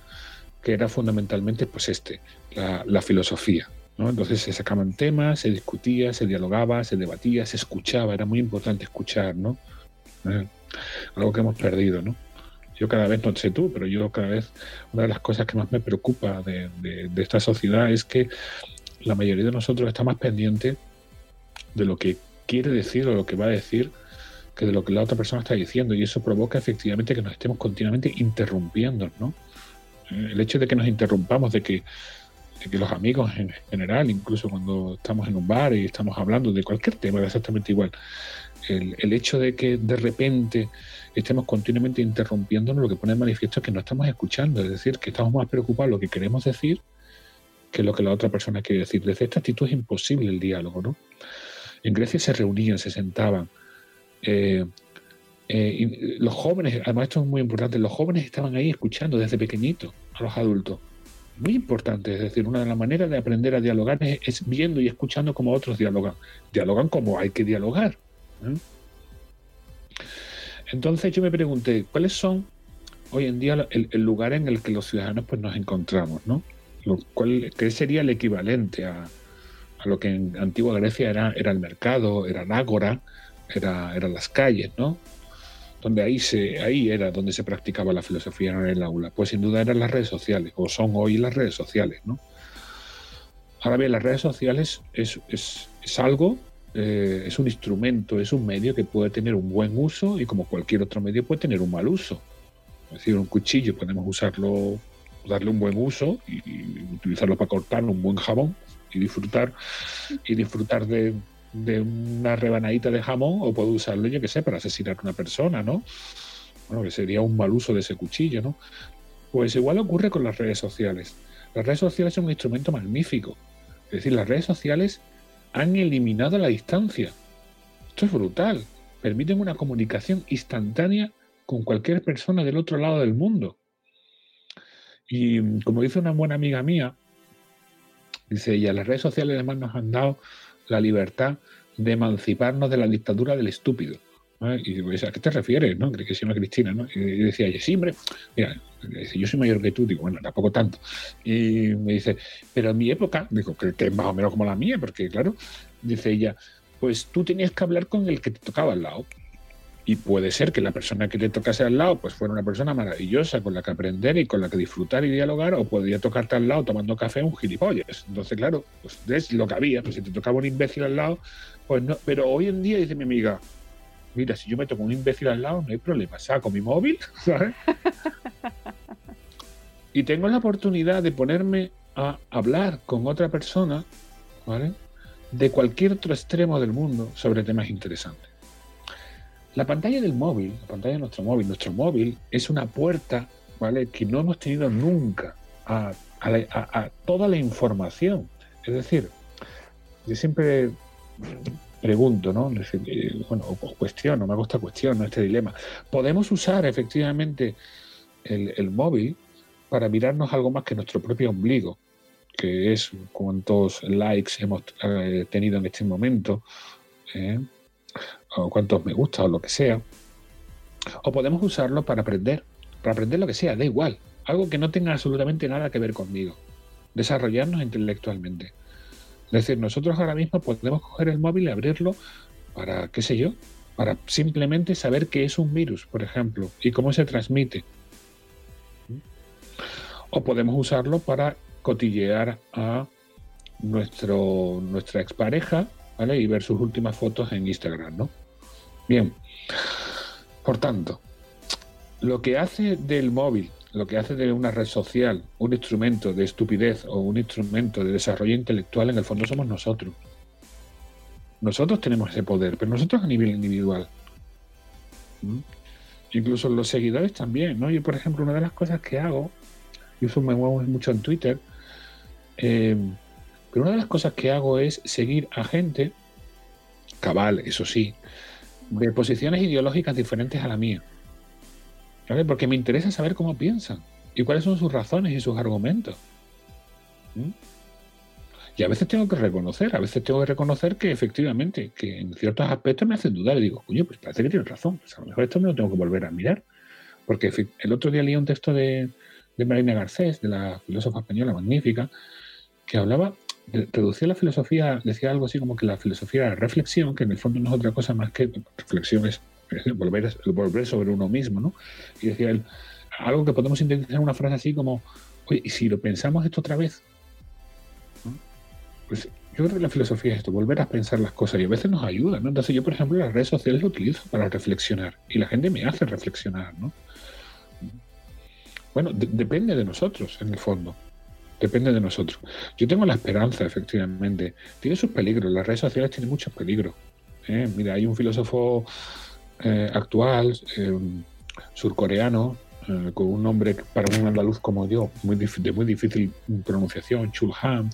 que era fundamentalmente pues este, la, filosofía. ¿no? Entonces se sacaban temas, se discutía, se dialogaba, se debatía, se escuchaba, era muy importante escuchar, ¿no? Eh, algo que hemos perdido, ¿no? Yo cada vez, no sé tú, pero yo cada vez, una de las cosas que más me preocupa de- de esta sociedad es que la mayoría de nosotros está más pendiente de lo que quiere decir o lo que va a decir que de lo que la otra persona está diciendo. Y eso provoca efectivamente que nos estemos continuamente interrumpiendo, ¿no? Eh, El hecho de que nos interrumpamos, de que, de que los amigos en general, incluso cuando estamos en un bar y estamos hablando de cualquier tema, exactamente igual, el, el hecho de que de repente estemos continuamente interrumpiéndonos, lo que pone de manifiesto es que no estamos escuchando, es decir, que estamos más preocupados lo que queremos decir que lo que la otra persona quiere decir. Desde esta actitud es imposible el diálogo, ¿no? En Grecia se reunían, se sentaban. eh, eh, los jóvenes, además esto es muy importante, los jóvenes estaban ahí escuchando desde pequeñitos a los adultos. Muy importante, es decir, una de las maneras de aprender a dialogar es, es viendo y escuchando cómo otros dialogan. Dialogan como hay que dialogar. ¿eh? Entonces yo me pregunté, ¿cuáles son hoy en día el, el lugar en el que los ciudadanos pues, nos encontramos? ¿no? Lo cual, ¿Qué sería el equivalente a, lo que en antigua Grecia era, el mercado, era el ágora, era, eran las calles, ¿no? Donde ahí, se, ahí era donde se practicaba la filosofía en el aula. Pues sin duda eran las redes sociales, o son hoy las redes sociales, ¿no? Ahora bien, las redes sociales es, es, es algo, eh, es un instrumento, es un medio que puede tener un buen uso y como cualquier otro medio puede tener un mal uso. Es decir, un cuchillo podemos usarlo, darle un buen uso y, utilizarlo para cortar un buen jabón y disfrutar y disfrutar de, de una rebanadita de jamón o puedo usarlo, yo que sé, para asesinar a una persona, ¿no? Bueno, que sería un mal uso de ese cuchillo, ¿no? Pues igual ocurre con las redes sociales. Las redes sociales son un instrumento magnífico. Es decir, las redes sociales han eliminado la distancia. Esto es brutal. permiten una comunicación instantánea con cualquier persona del otro lado del mundo. Y como dice una buena amiga mía, dice ella, las redes sociales además nos han dado la libertad de emanciparnos de la dictadura del estúpido. Y digo, ¿a qué te refieres? ¿no? Creo que se llama Cristina, ¿no? Y decía sí, hombre, mira, dice, yo soy mayor que tú, digo, bueno, tampoco tanto. Y me dice, pero en mi época, digo, que, que es más o menos como la mía, porque claro, dice ella, pues tú tenías que hablar con el que te tocaba al lado. Y puede ser que la persona que te tocase al lado pues fuera una persona maravillosa con la que aprender y con la que disfrutar y dialogar, o podría tocarte al lado tomando café un gilipollas. Entonces, claro, pues es lo que había. Pues si te tocaba un imbécil al lado, pues no. Pero hoy en día, dice mi amiga, mira, si yo me toco un imbécil al lado, no hay problema. Saco mi móvil, ¿sabes? y tengo la oportunidad de ponerme a hablar con otra persona, ¿vale? De cualquier otro extremo del mundo sobre temas interesantes. La pantalla del móvil, la pantalla de nuestro móvil, nuestro móvil es una puerta, ¿vale? Que no hemos tenido nunca a, toda la información. Es decir, yo siempre pregunto, ¿no? Eh, bueno, o cuestiono, me gusta cuestiono este dilema. ¿Podemos usar efectivamente el, móvil para mirarnos algo más que nuestro propio ombligo? que es cuántos likes hemos eh, tenido en este momento, ¿eh? O cuántos me gusta o lo que sea. O podemos usarlo para aprender, para aprender lo que sea, da igual, algo que no tenga absolutamente nada que ver conmigo. Desarrollarnos intelectualmente. Es decir, nosotros ahora mismo podemos coger el móvil y abrirlo para, qué sé yo, para simplemente saber qué es un virus, por ejemplo, y cómo se transmite. O podemos usarlo para cotillear a nuestro, nuestra expareja ¿vale? y ver sus últimas fotos en Instagram, ¿no? Bien, por tanto, lo que hace del móvil, lo que hace de una red social un instrumento de estupidez o un instrumento de desarrollo intelectual, en el fondo somos nosotros. Nosotros tenemos ese poder, pero nosotros a nivel individual. ¿Mm? Incluso los seguidores también, ¿no? Yo, por ejemplo, una de las cosas que hago, yo me muevo mucho en Twitter, eh, pero una de las cosas que hago es seguir a gente, cabal, eso sí, de posiciones ideológicas diferentes a la mía. ¿Vale? Porque me interesa saber cómo piensan y cuáles son sus razones y sus argumentos. ¿Mm? Y a veces tengo que reconocer, a veces tengo que reconocer que efectivamente, que en ciertos aspectos me hacen dudar y digo, coño, pues parece que tienes razón, pues a lo mejor esto me lo tengo que volver a mirar. Porque el otro día leí un texto de, de Marina Garcés, de la filósofa española magnífica, que hablaba reducía la filosofía, decía algo así como que la filosofía era reflexión, que en el fondo no es otra cosa más que reflexión es volver, volver sobre uno mismo, ¿no? Y decía él, algo que podemos intentar una frase así como, oye, ¿y si lo pensamos esto otra vez? Pues yo creo que la filosofía es esto, volver a pensar las cosas y a veces nos ayuda, ¿no? Entonces yo, por ejemplo, las redes sociales lo utilizo para reflexionar y la gente me hace reflexionar, ¿no? Bueno, depende de nosotros, en el fondo. Depende de nosotros. Yo tengo la esperanza, efectivamente. Tiene sus peligros. Las redes sociales tienen muchos peligros. ¿eh? Mira, hay un filósofo eh, actual, eh, surcoreano, con un nombre para un andaluz como yo, muy de muy difícil pronunciación, Chul Han,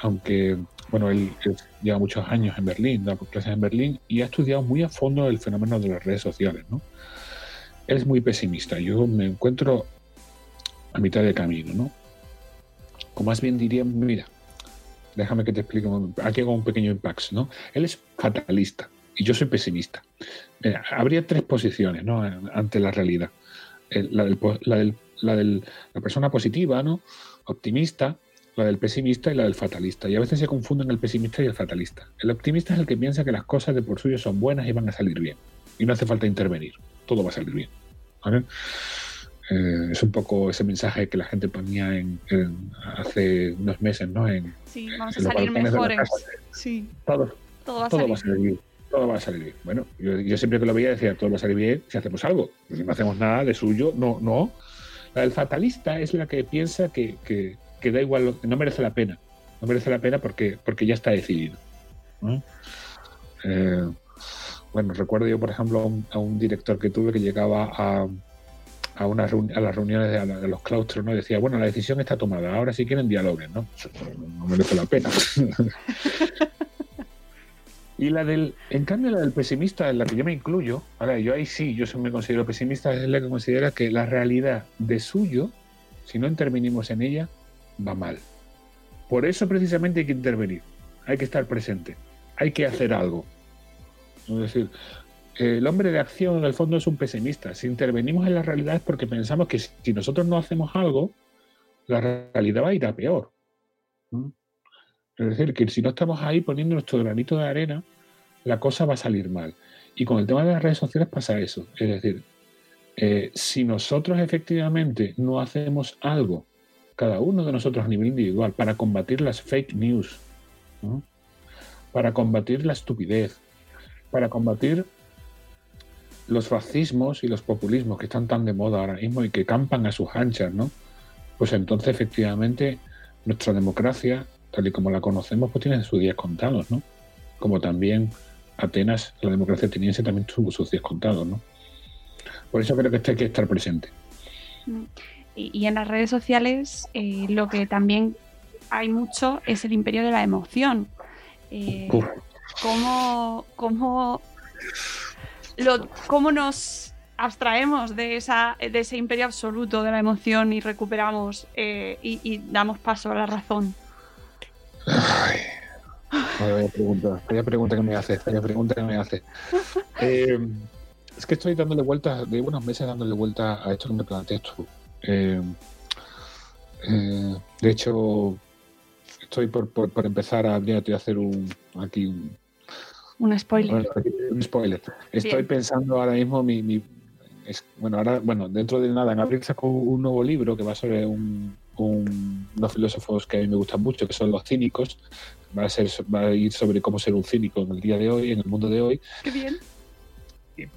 aunque, bueno, él, lleva muchos años en Berlín, da clases en Berlín y ha estudiado muy a fondo el fenómeno de las redes sociales, ¿no? Él es muy pesimista. Yo me encuentro a mitad de camino, ¿no? Más bien diría, mira, déjame que te explique, aquí hago un pequeño impact, ¿no? Él es fatalista y yo soy pesimista. habría tres posiciones, ¿no? Ante la realidad. La, del, la, la, persona positiva, ¿no? Optimista, la del pesimista y la del fatalista. Y a veces se confunden el pesimista y el fatalista. El optimista es el que piensa que las cosas de por suyo son buenas y van a salir bien. Y no hace falta intervenir. Todo va a salir bien. Eh, es un poco ese mensaje que la gente ponía en, hace unos meses, ¿no? En, sí, vamos a salir mejores. Sí. Todo, todo, va a, salir. bien. Todo va a salir bien. Bueno, yo, siempre que lo veía decía, todo va a salir bien si hacemos algo. Si no hacemos nada de suyo, no, no. La del fatalista es la que piensa que, que, da igual, no merece la pena. No merece la pena porque, porque ya está decidido. Eh, bueno, recuerdo yo, por ejemplo, a un director que tuve que llegaba a, a, una a las reuniones de, los claustros, ¿no? Decía, bueno, la decisión está tomada, ahora si quieren dialoguen, ¿no? No merece la pena. Y la del, en cambio, la del pesimista, en la que yo me incluyo, ahora yo ahí sí, yo me considero pesimista, es la que considera que la realidad de suyo, si no intervenimos en ella, va mal. Por eso precisamente hay que intervenir, hay que estar presente, hay que hacer algo. Es decir, el hombre de acción en el fondo es un pesimista. Si intervenimos en la realidad es porque pensamos que si nosotros no hacemos algo, la realidad va a ir a peor. Es decir, que si no estamos ahí poniendo nuestro granito de arena, la cosa va a salir mal. Y con el tema de las redes sociales pasa eso. Es decir, eh, si nosotros efectivamente no hacemos algo, cada uno de nosotros a nivel individual, para combatir las fake news, para combatir la estupidez, para combatir los fascismos y los populismos que están tan de moda ahora mismo y que campan a sus anchas, ¿no? Pues entonces efectivamente nuestra democracia tal y como la conocemos, pues tiene sus días contados, ¿no? Como también Atenas, la democracia ateniense también tuvo sus días contados, ¿no? Por eso creo que esto hay que estar presente. Y, en las redes sociales eh, lo que también hay mucho es el imperio de la emoción. Eh, ¿cómo, cómo, lo, ¿Cómo nos abstraemos de, esa, de ese imperio absoluto de la emoción y recuperamos eh, y damos paso a la razón? Ay, vaya pregunta, vaya pregunta que me hace, vaya pregunta que me hace. Eh, es que estoy dándole vueltas, de unos meses dándole vueltas a esto que me planteas tú. Eh, eh, de hecho, estoy por, por, empezar a, a hacer un aquí un, un spoiler. Un spoiler. Estoy pensando ahora mismo mi, bueno, ahora, bueno, dentro de nada, en abril saco un nuevo libro que va sobre un, unos filósofos que a mí me gustan mucho, que son los cínicos. Va a, ser, va a ir sobre cómo ser un cínico en el día de hoy, en el mundo de hoy. Qué bien.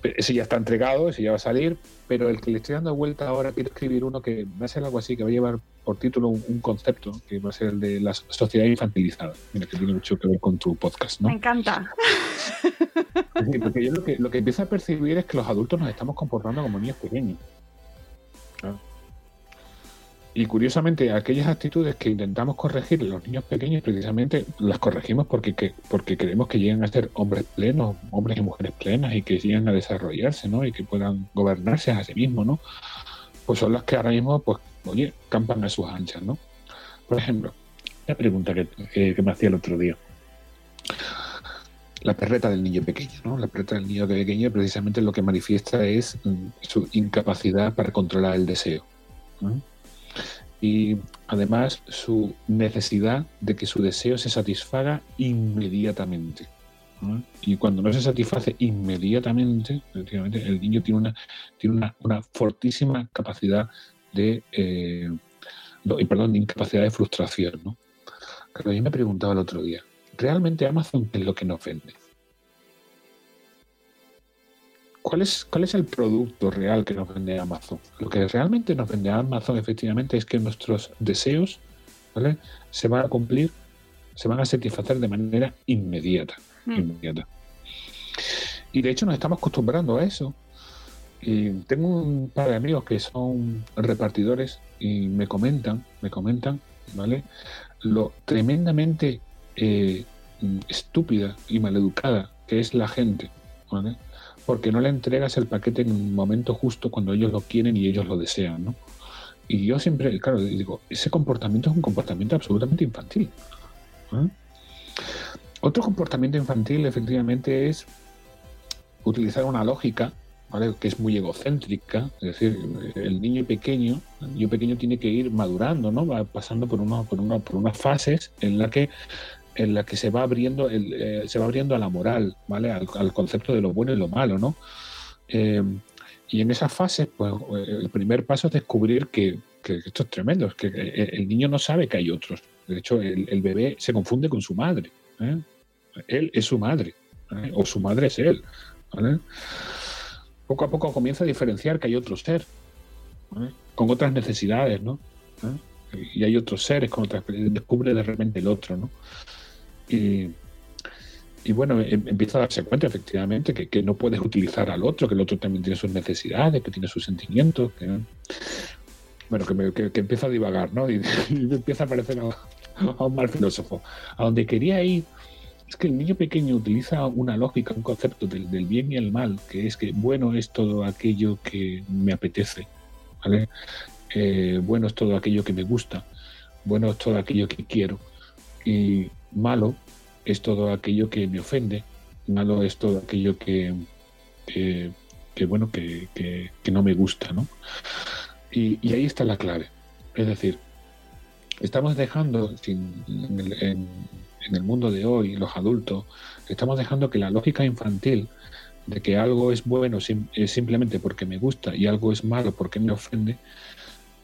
Ese ya está entregado, ese ya va a salir, pero el que le estoy dando vuelta ahora, quiero escribir uno que va a ser algo así, que va a llevar por título un, concepto, que va a ser el de la sociedad infantilizada. Mira, que tiene mucho que ver con tu podcast, ¿no? Me encanta. porque yo lo que, lo que empiezo a percibir es que los adultos nos estamos comportando como niños pequeños. Y curiosamente, aquellas actitudes que intentamos corregir en los niños pequeños, precisamente las corregimos porque, porque queremos que lleguen a ser hombres plenos, hombres y mujeres plenas y que lleguen a desarrollarse, ¿no? Y que puedan gobernarse a sí mismos, ¿no? Pues son las que ahora mismo, pues, oye, campan a sus anchas, ¿no? Por ejemplo, la pregunta que, que me hacía el otro día. La perreta del niño pequeño, ¿no? La perreta del niño pequeño precisamente lo que manifiesta es mm, su incapacidad para controlar el deseo. ¿no? Y además su necesidad de que su deseo se satisfaga inmediatamente. Y cuando no se satisface inmediatamente, efectivamente, el niño tiene una, tiene una, una fortísima capacidad de, eh, perdón, de incapacidad de frustración. ¿no? Yo me preguntaba el otro día, ¿realmente Amazon es lo que nos vende? ¿Cuál es, ¿Cuál es el producto real que nos vende Amazon? Lo que realmente nos vende Amazon efectivamente es que nuestros deseos se van a cumplir, se van a satisfacer de manera inmediata. Hmm. inmediata. Y de hecho nos estamos acostumbrando a eso. Y tengo un par de amigos que son repartidores y me comentan, me comentan, ¿vale? Lo tremendamente eh, estúpida y maleducada que es la gente, ¿vale? Porque no le entregas el paquete en un momento justo cuando ellos lo quieren y ellos lo desean, ¿no? Y yo siempre, claro, digo, ese comportamiento es un comportamiento absolutamente infantil. Otro comportamiento infantil, efectivamente, es utilizar una lógica ¿vale? que es muy egocéntrica, es decir, el niño pequeño, el pequeño tiene que ir madurando, ¿no? Va pasando por, uno, por, uno, por unas fases en la que en la que se va abriendo el, eh, se va abriendo a la moral, ¿vale? Al, concepto de lo bueno y lo malo, ¿no? Eh, y en esa fase, pues el primer paso es descubrir que, esto es tremendo, es que el niño no sabe que hay otros. De hecho, el, bebé se confunde con su madre. ¿eh? Él es su madre, o su madre es él. Poco a poco comienza a diferenciar que hay otro ser, con otras necesidades, ¿no? Y hay otros seres con otras descubre de repente el otro, ¿no? Y, bueno, em, empieza a darse cuenta efectivamente que, no puedes utilizar al otro, que el otro también tiene sus necesidades, que tiene sus sentimientos, que, bueno, que, empieza a divagar, ¿no? Y, empieza a parecer a, un mal filósofo. A donde quería ir es que el niño pequeño utiliza una lógica, un concepto del, bien y el mal, que es que bueno es todo aquello que me apetece, ¿vale? Eh, bueno es todo aquello que me gusta, bueno es todo aquello que quiero, y malo es todo aquello que me ofende, malo es todo aquello que, que, bueno, que, que, no me gusta, ¿no? Y, ahí está la clave. Es decir, estamos dejando en, en el mundo de hoy, los adultos, estamos dejando que la lógica infantil de que algo es bueno simplemente porque me gusta y algo es malo porque me ofende,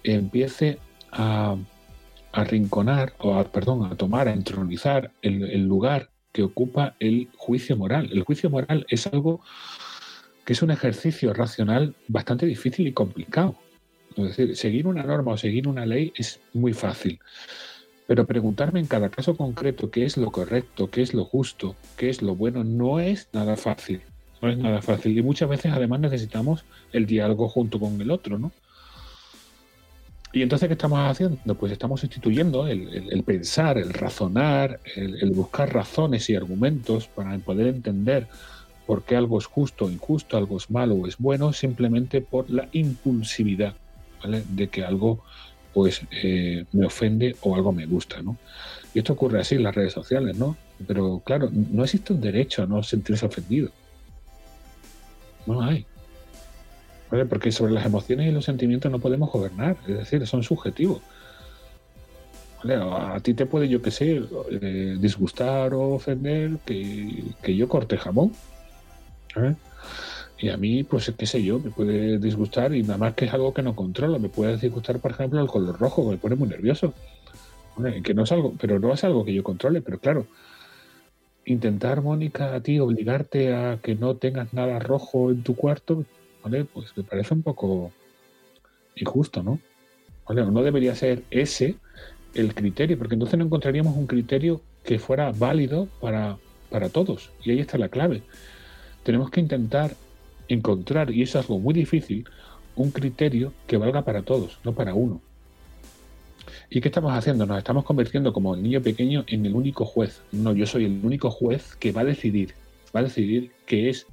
empiece a, arrinconar, o a, perdón, a tomar, a entronizar el, el lugar que ocupa el juicio moral. El juicio moral es algo que es un ejercicio racional bastante difícil y complicado. Es decir, seguir una norma o seguir una ley es muy fácil. Pero preguntarme en cada caso concreto qué es lo correcto, qué es lo justo, qué es lo bueno, no es nada fácil. No es nada fácil. Y muchas veces además necesitamos el diálogo junto con el otro, ¿no? Y entonces, ¿qué estamos haciendo? Pues estamos instituyendo el, pensar, el razonar, el, buscar razones y argumentos para poder entender por qué algo es justo o injusto, algo es malo o es bueno, simplemente por la impulsividad ¿vale? de que algo pues eh, me ofende o algo me gusta, ¿no? Y esto ocurre así en las redes sociales, ¿no? Pero claro, no existe un derecho a no sentirse ofendido. No hay. Porque sobre las emociones y los sentimientos no podemos gobernar, es decir, son subjetivos. A ti te puede, yo que sé, eh, disgustar o ofender que, que yo corte jamón. Y a mí, pues qué sé yo, me puede disgustar y nada más que es algo que no controlo. Me puede disgustar, por ejemplo, el color rojo, que me pone muy nervioso. Que no es algo, pero no es algo que yo controle, pero claro, intentar, Mónica, a ti obligarte a que no tengas nada rojo en tu cuarto, ¿vale? Pues me parece un poco injusto, ¿no? No debería ser ese el criterio, porque entonces no encontraríamos un criterio que fuera válido para, para todos. Y ahí está la clave. Tenemos que intentar encontrar, y eso es algo muy difícil, un criterio que valga para todos, no para uno. ¿Y qué estamos haciendo? Nos estamos convirtiendo como el niño pequeño en el único juez. No, yo soy el único juez que va a decidir, va a decidir qué es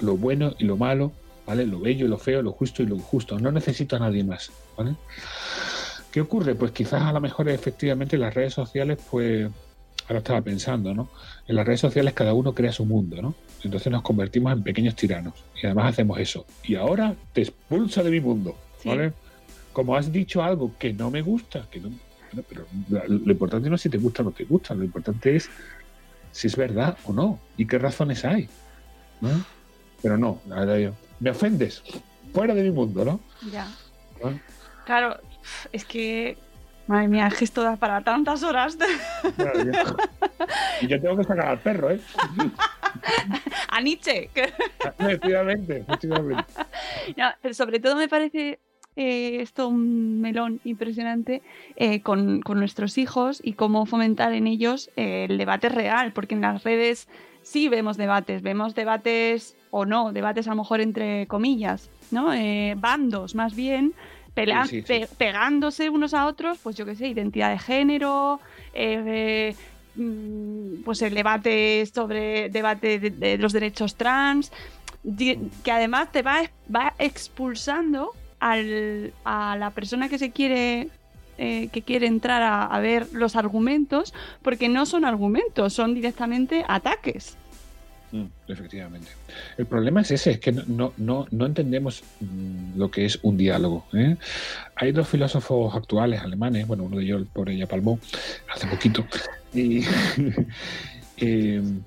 lo bueno y lo malo, ¿vale? Lo bello lo feo, lo justo y lo injusto. No necesito a nadie más, ¿vale? ¿Qué ocurre? Pues quizás a lo mejor efectivamente las redes sociales, pues, ahora estaba pensando, ¿no? En las redes sociales cada uno crea su mundo, ¿no? Entonces nos convertimos en pequeños tiranos. Y además hacemos eso. Y ahora te expulsa de mi mundo. ¿Vale? Como has dicho algo que no me gusta, que no, pero lo importante no es si te gusta o no te gusta, lo importante es si es verdad o no y qué razones hay. ¿no? Pero no, la verdad yo, me ofendes, fuera de mi mundo, ¿no? Ya. Claro, es que Madre mía, gesto da para tantas horas. y yo tengo que sacar al perro, ¿eh? A Nietzsche. efectivamente, efectivamente. pero sobre todo me parece eh, esto un melón impresionante eh, con, nuestros hijos y cómo fomentar en ellos eh, el debate real, porque en las redes sí vemos debates, vemos debates o no, debates a lo mejor entre comillas, ¿no? bandos más bien, pegándose unos a otros, pues yo qué sé, identidad de género, Mm, pues el debate sobre debate de, los derechos trans, que además te va, va expulsando al, a la persona que se quiere eh, que quiere entrar a, ver los argumentos, porque no son argumentos, son directamente ataques. Mm, efectivamente. El problema es ese, es que no, no, no entendemos mm, lo que es un diálogo. ¿eh? Hay dos filósofos actuales alemanes, bueno, uno de ellos por ella palmó hace poquito, y, em,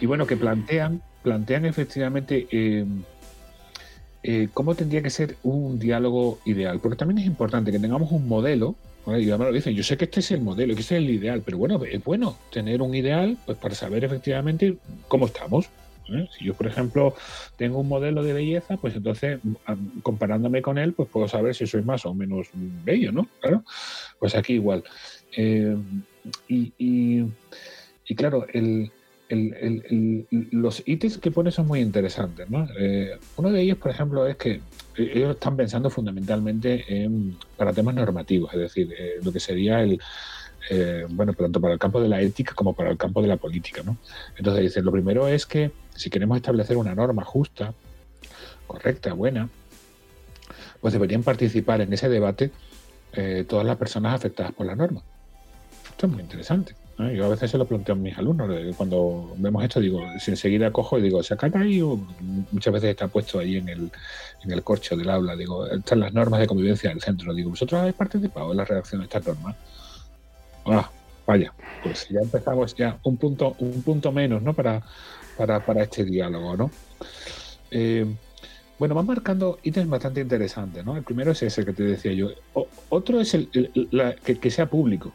y bueno, que plantean, plantean efectivamente eh, cómo tendría que ser un diálogo ideal. Porque también es importante que tengamos un modelo y además lo dicen, yo sé que este es el modelo, que este es el ideal, pero bueno, es bueno tener un ideal pues para saber efectivamente cómo estamos. ¿eh? Si yo, por ejemplo, tengo un modelo de belleza, pues entonces, comparándome con él, pues puedo saber si soy más o menos bello, ¿no? Claro, pues aquí igual. Eh, y, y, claro, el, los ítems que pone son muy interesantes. ¿no? Eh, uno de ellos, por ejemplo, es que ellos están pensando fundamentalmente en, para temas normativos, es decir, eh, lo que sería el, eh, bueno, tanto para el campo de la ética como para el campo de la política, ¿no? Entonces dice, lo primero es que si queremos establecer una norma justa, correcta, buena, pues deberían participar en ese debate eh, todas las personas afectadas por la norma. Esto es muy interesante. Yo a veces se lo planteo a mis alumnos, cuando vemos esto, digo, si enseguida cojo y digo, ¿se acata ahí? O muchas veces está puesto ahí en el, en el corcho del aula, digo, están las normas de convivencia del centro. Digo, ¿vosotros habéis participado en la redacción de estas normas? Ah, vaya, pues ya empezamos ya un punto, un punto menos, ¿no? Para, para, para este diálogo, ¿no? Eh, bueno, van marcando ítems bastante interesantes, ¿no? El primero es ese que te decía yo. otro es el, que, sea público.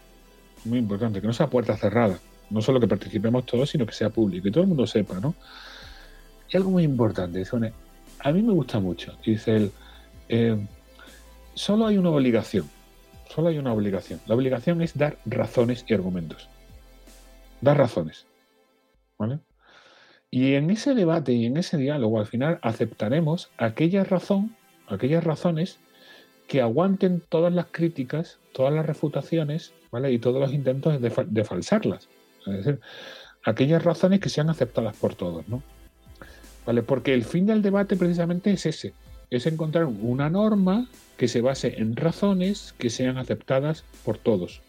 Muy importante, que no sea puerta cerrada. No solo que participemos todos, sino que sea público y todo el mundo sepa, ¿no? Y algo muy importante, dice, a mí me gusta mucho. Dice él, eh, solo hay una obligación. Solo hay una obligación. La obligación es dar razones y argumentos. Dar razones. ¿Vale? Y en ese debate y en ese diálogo al final aceptaremos aquella razón, aquellas razones que aguanten todas las críticas, todas las refutaciones, ¿vale? Y todos los intentos de, falsarlas. Es decir, aquellas razones que sean aceptadas por todos, ¿no? ¿Vale? Porque el fin del debate precisamente es ese, es encontrar una norma que se base en razones que sean aceptadas por todos.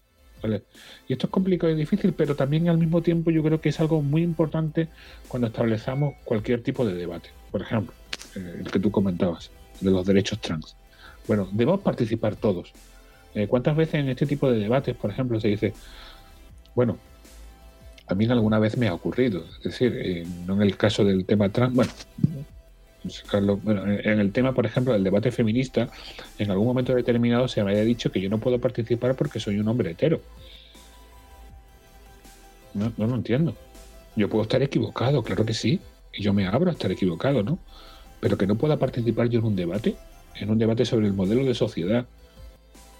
Y esto es complicado y difícil, pero también al mismo tiempo yo creo que es algo muy importante cuando establecemos cualquier tipo de debate. Por ejemplo, eh, el que tú comentabas, de los derechos trans. Bueno, debemos participar todos. Eh, ¿Cuántas veces en este tipo de debates, por ejemplo, se dice, bueno, a mí alguna vez me ha ocurrido, es decir, eh, no en el caso del tema trans, bueno, en el tema, por ejemplo, del debate feminista, en algún momento determinado se me haya dicho que yo no puedo participar porque soy un hombre hetero. No, no lo entiendo. Yo puedo estar equivocado, claro que sí, y yo me abro a estar equivocado, ¿no? Pero que no pueda participar yo en un debate, en un debate sobre el modelo de sociedad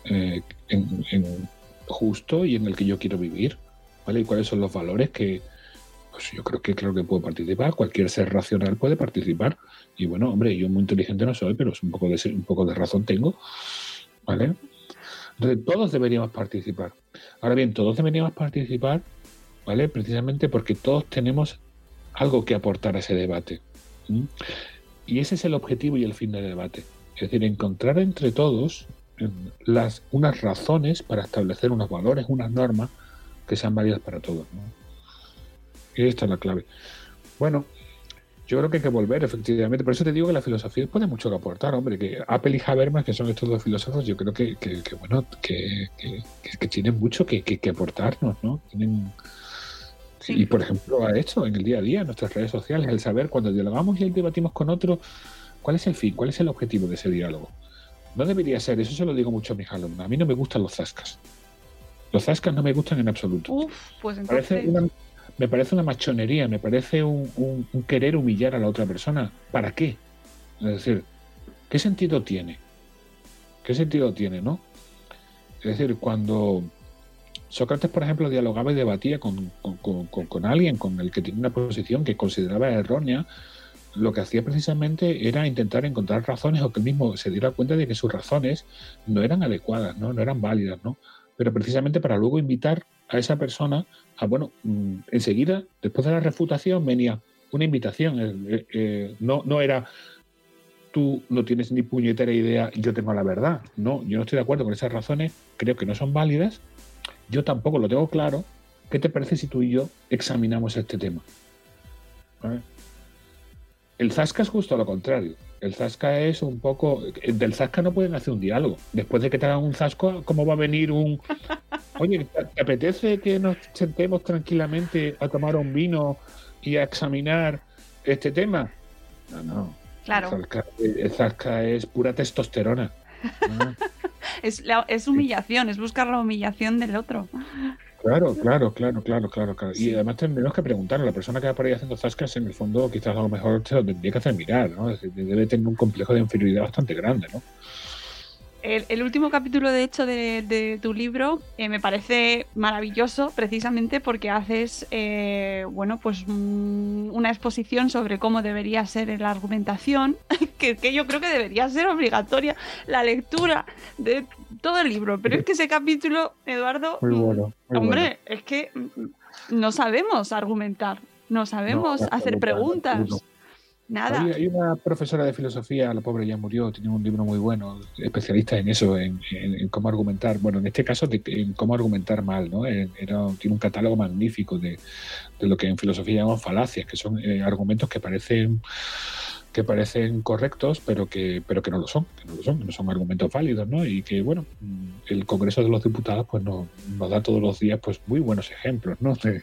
eh, en, justo y en el que yo quiero vivir, ¿vale? Y cuáles son los valores que, pues yo creo que creo que puedo participar, cualquier ser racional puede participar. Y bueno, hombre, yo muy inteligente no soy, pero un poco de un poco de razón tengo. ¿Vale? Entonces, todos deberíamos participar. Ahora bien, todos deberíamos participar, ¿vale? Precisamente porque todos tenemos algo que aportar a ese debate. Y ese es el objetivo y el fin del debate. Es decir, encontrar entre todos las, unas razones para establecer unos valores, unas normas que sean válidas para todos. ¿no? esta es la clave. Bueno, yo creo que hay que volver, efectivamente. Por eso te digo que la filosofía puede mucho que aportar, hombre. Que Apple y Habermas, que son estos dos filósofos, yo creo que, bueno, que, tienen mucho que, aportarnos, ¿no? Tienen. Y por ejemplo, a esto, en el día a día, en nuestras redes sociales, el saber cuando dialogamos y debatimos con otro, ¿cuál es el fin? ¿Cuál es el objetivo de ese diálogo? No debería ser, eso se lo digo mucho a mis alumnos. A mí no me gustan los zascas. Los zascas no me gustan en absoluto. Uf, pues entonces... Parece una, me parece una machonería, me parece un, querer humillar a la otra persona. ¿Para qué? Es decir, ¿qué sentido tiene? ¿Qué sentido tiene, no? Es decir, cuando Sócrates, por ejemplo, dialogaba y debatía con, alguien con el que tenía una posición que consideraba errónea, lo que hacía precisamente era intentar encontrar razones o que mismo se diera cuenta de que sus razones no eran adecuadas, no, no eran válidas, ¿no? Pero precisamente para luego invitar a esa persona a, bueno, mm, enseguida, después de la refutación, venía una invitación. Eh, eh, no, no era tú no tienes ni puñetera idea yo tengo la verdad. No, yo no estoy de acuerdo con esas razones, creo que no son válidas. Yo tampoco lo tengo claro. ¿Qué te parece si tú y yo examinamos este tema? El Zasca es justo lo contrario. El Zasca es un poco. Del Zasca no pueden hacer un diálogo. Después de que te hagan un Zasco, ¿cómo va a venir un. Oye, ¿te apetece que nos sentemos tranquilamente a tomar un vino y a examinar este tema? No, no. Claro. El Zasca, es pura testosterona. es, es humillación, es buscar la humillación del otro. Claro, claro, claro, claro, claro, claro. Y además tenemos que preguntar a la persona que va por ahí haciendo zascas, en el fondo quizás a lo mejor se lo tendría que hacer mirar, ¿no? Debe tener un complejo de inferioridad bastante grande, ¿no? El, último capítulo, de hecho, de, tu libro eh, me parece maravilloso, precisamente porque haces, eh, bueno, pues una exposición sobre cómo debería ser la argumentación, que, que, yo creo que debería ser obligatoria la lectura de todo el libro, pero es que ese capítulo, Eduardo, Muy mm, bueno. muy hombre, es que mm, no sabemos argumentar, no sabemos No, hacer preguntas, nada. Hay, hay una profesora de filosofía, la pobre ya murió, tiene un libro muy bueno, especialista en eso, en, en- en cómo argumentar, bueno, en este caso, de- en cómo argumentar mal, ¿no? Era- tiene un catálogo magnífico de, de lo que en filosofía llamamos falacias, que son eh, argumentos que parecen que parecen correctos, pero que, pero que no lo son, que no lo son, que no son argumentos válidos, ¿no? Y que, bueno, mm, el Congreso de los Diputados pues nos, nos da todos los días pues muy buenos ejemplos, ¿no? De,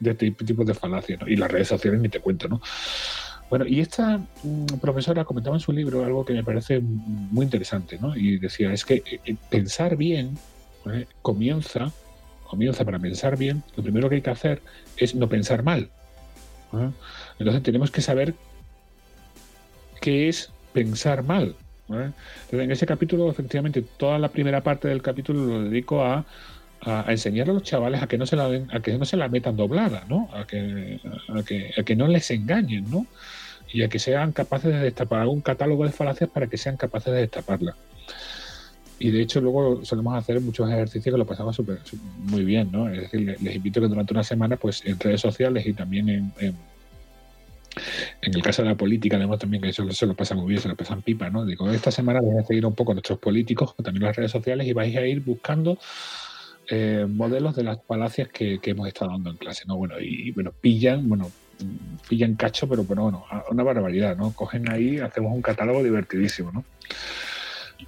de este tipo de falacias, ¿no? Y las redes sociales ni te cuento, ¿no? Bueno, y esta mm, profesora comentaba en su libro algo que me parece muy interesante, ¿no? Y decía, es que eh, eh, pensar bien ¿eh? comienza, comienza para pensar bien, lo primero que hay que hacer es no pensar mal. ¿eh? Entonces tenemos que saber qué es pensar mal. en ese capítulo, efectivamente, toda la primera parte del capítulo lo dedico a, a, a enseñar a los chavales a que no se la den- a que no se la metan doblada, ¿no? A que, a que, a que no les engañen, ¿no? Y a que sean capaces de destapar algún catálogo de falacias para que sean capaces de destaparla. Y de hecho luego solemos hacer muchos ejercicios que lo pasamos súper sú- muy bien, ¿no? Es decir, le- les invito que durante una semana, pues en redes sociales y también en, en el caso de la política, además también que eso se lo pasa muy bien, se lo pasan pipa, ¿no? Digo, esta semana vais a seguir un poco nuestros políticos, también las redes sociales, y vais a ir buscando eh, modelos de las falacias que, hemos estado dando en clase, ¿no? Bueno, y bueno, pillan, bueno, pillan cacho, pero bueno, bueno, una barbaridad, ¿no? Cogen ahí, hacemos un catálogo divertidísimo, ¿no?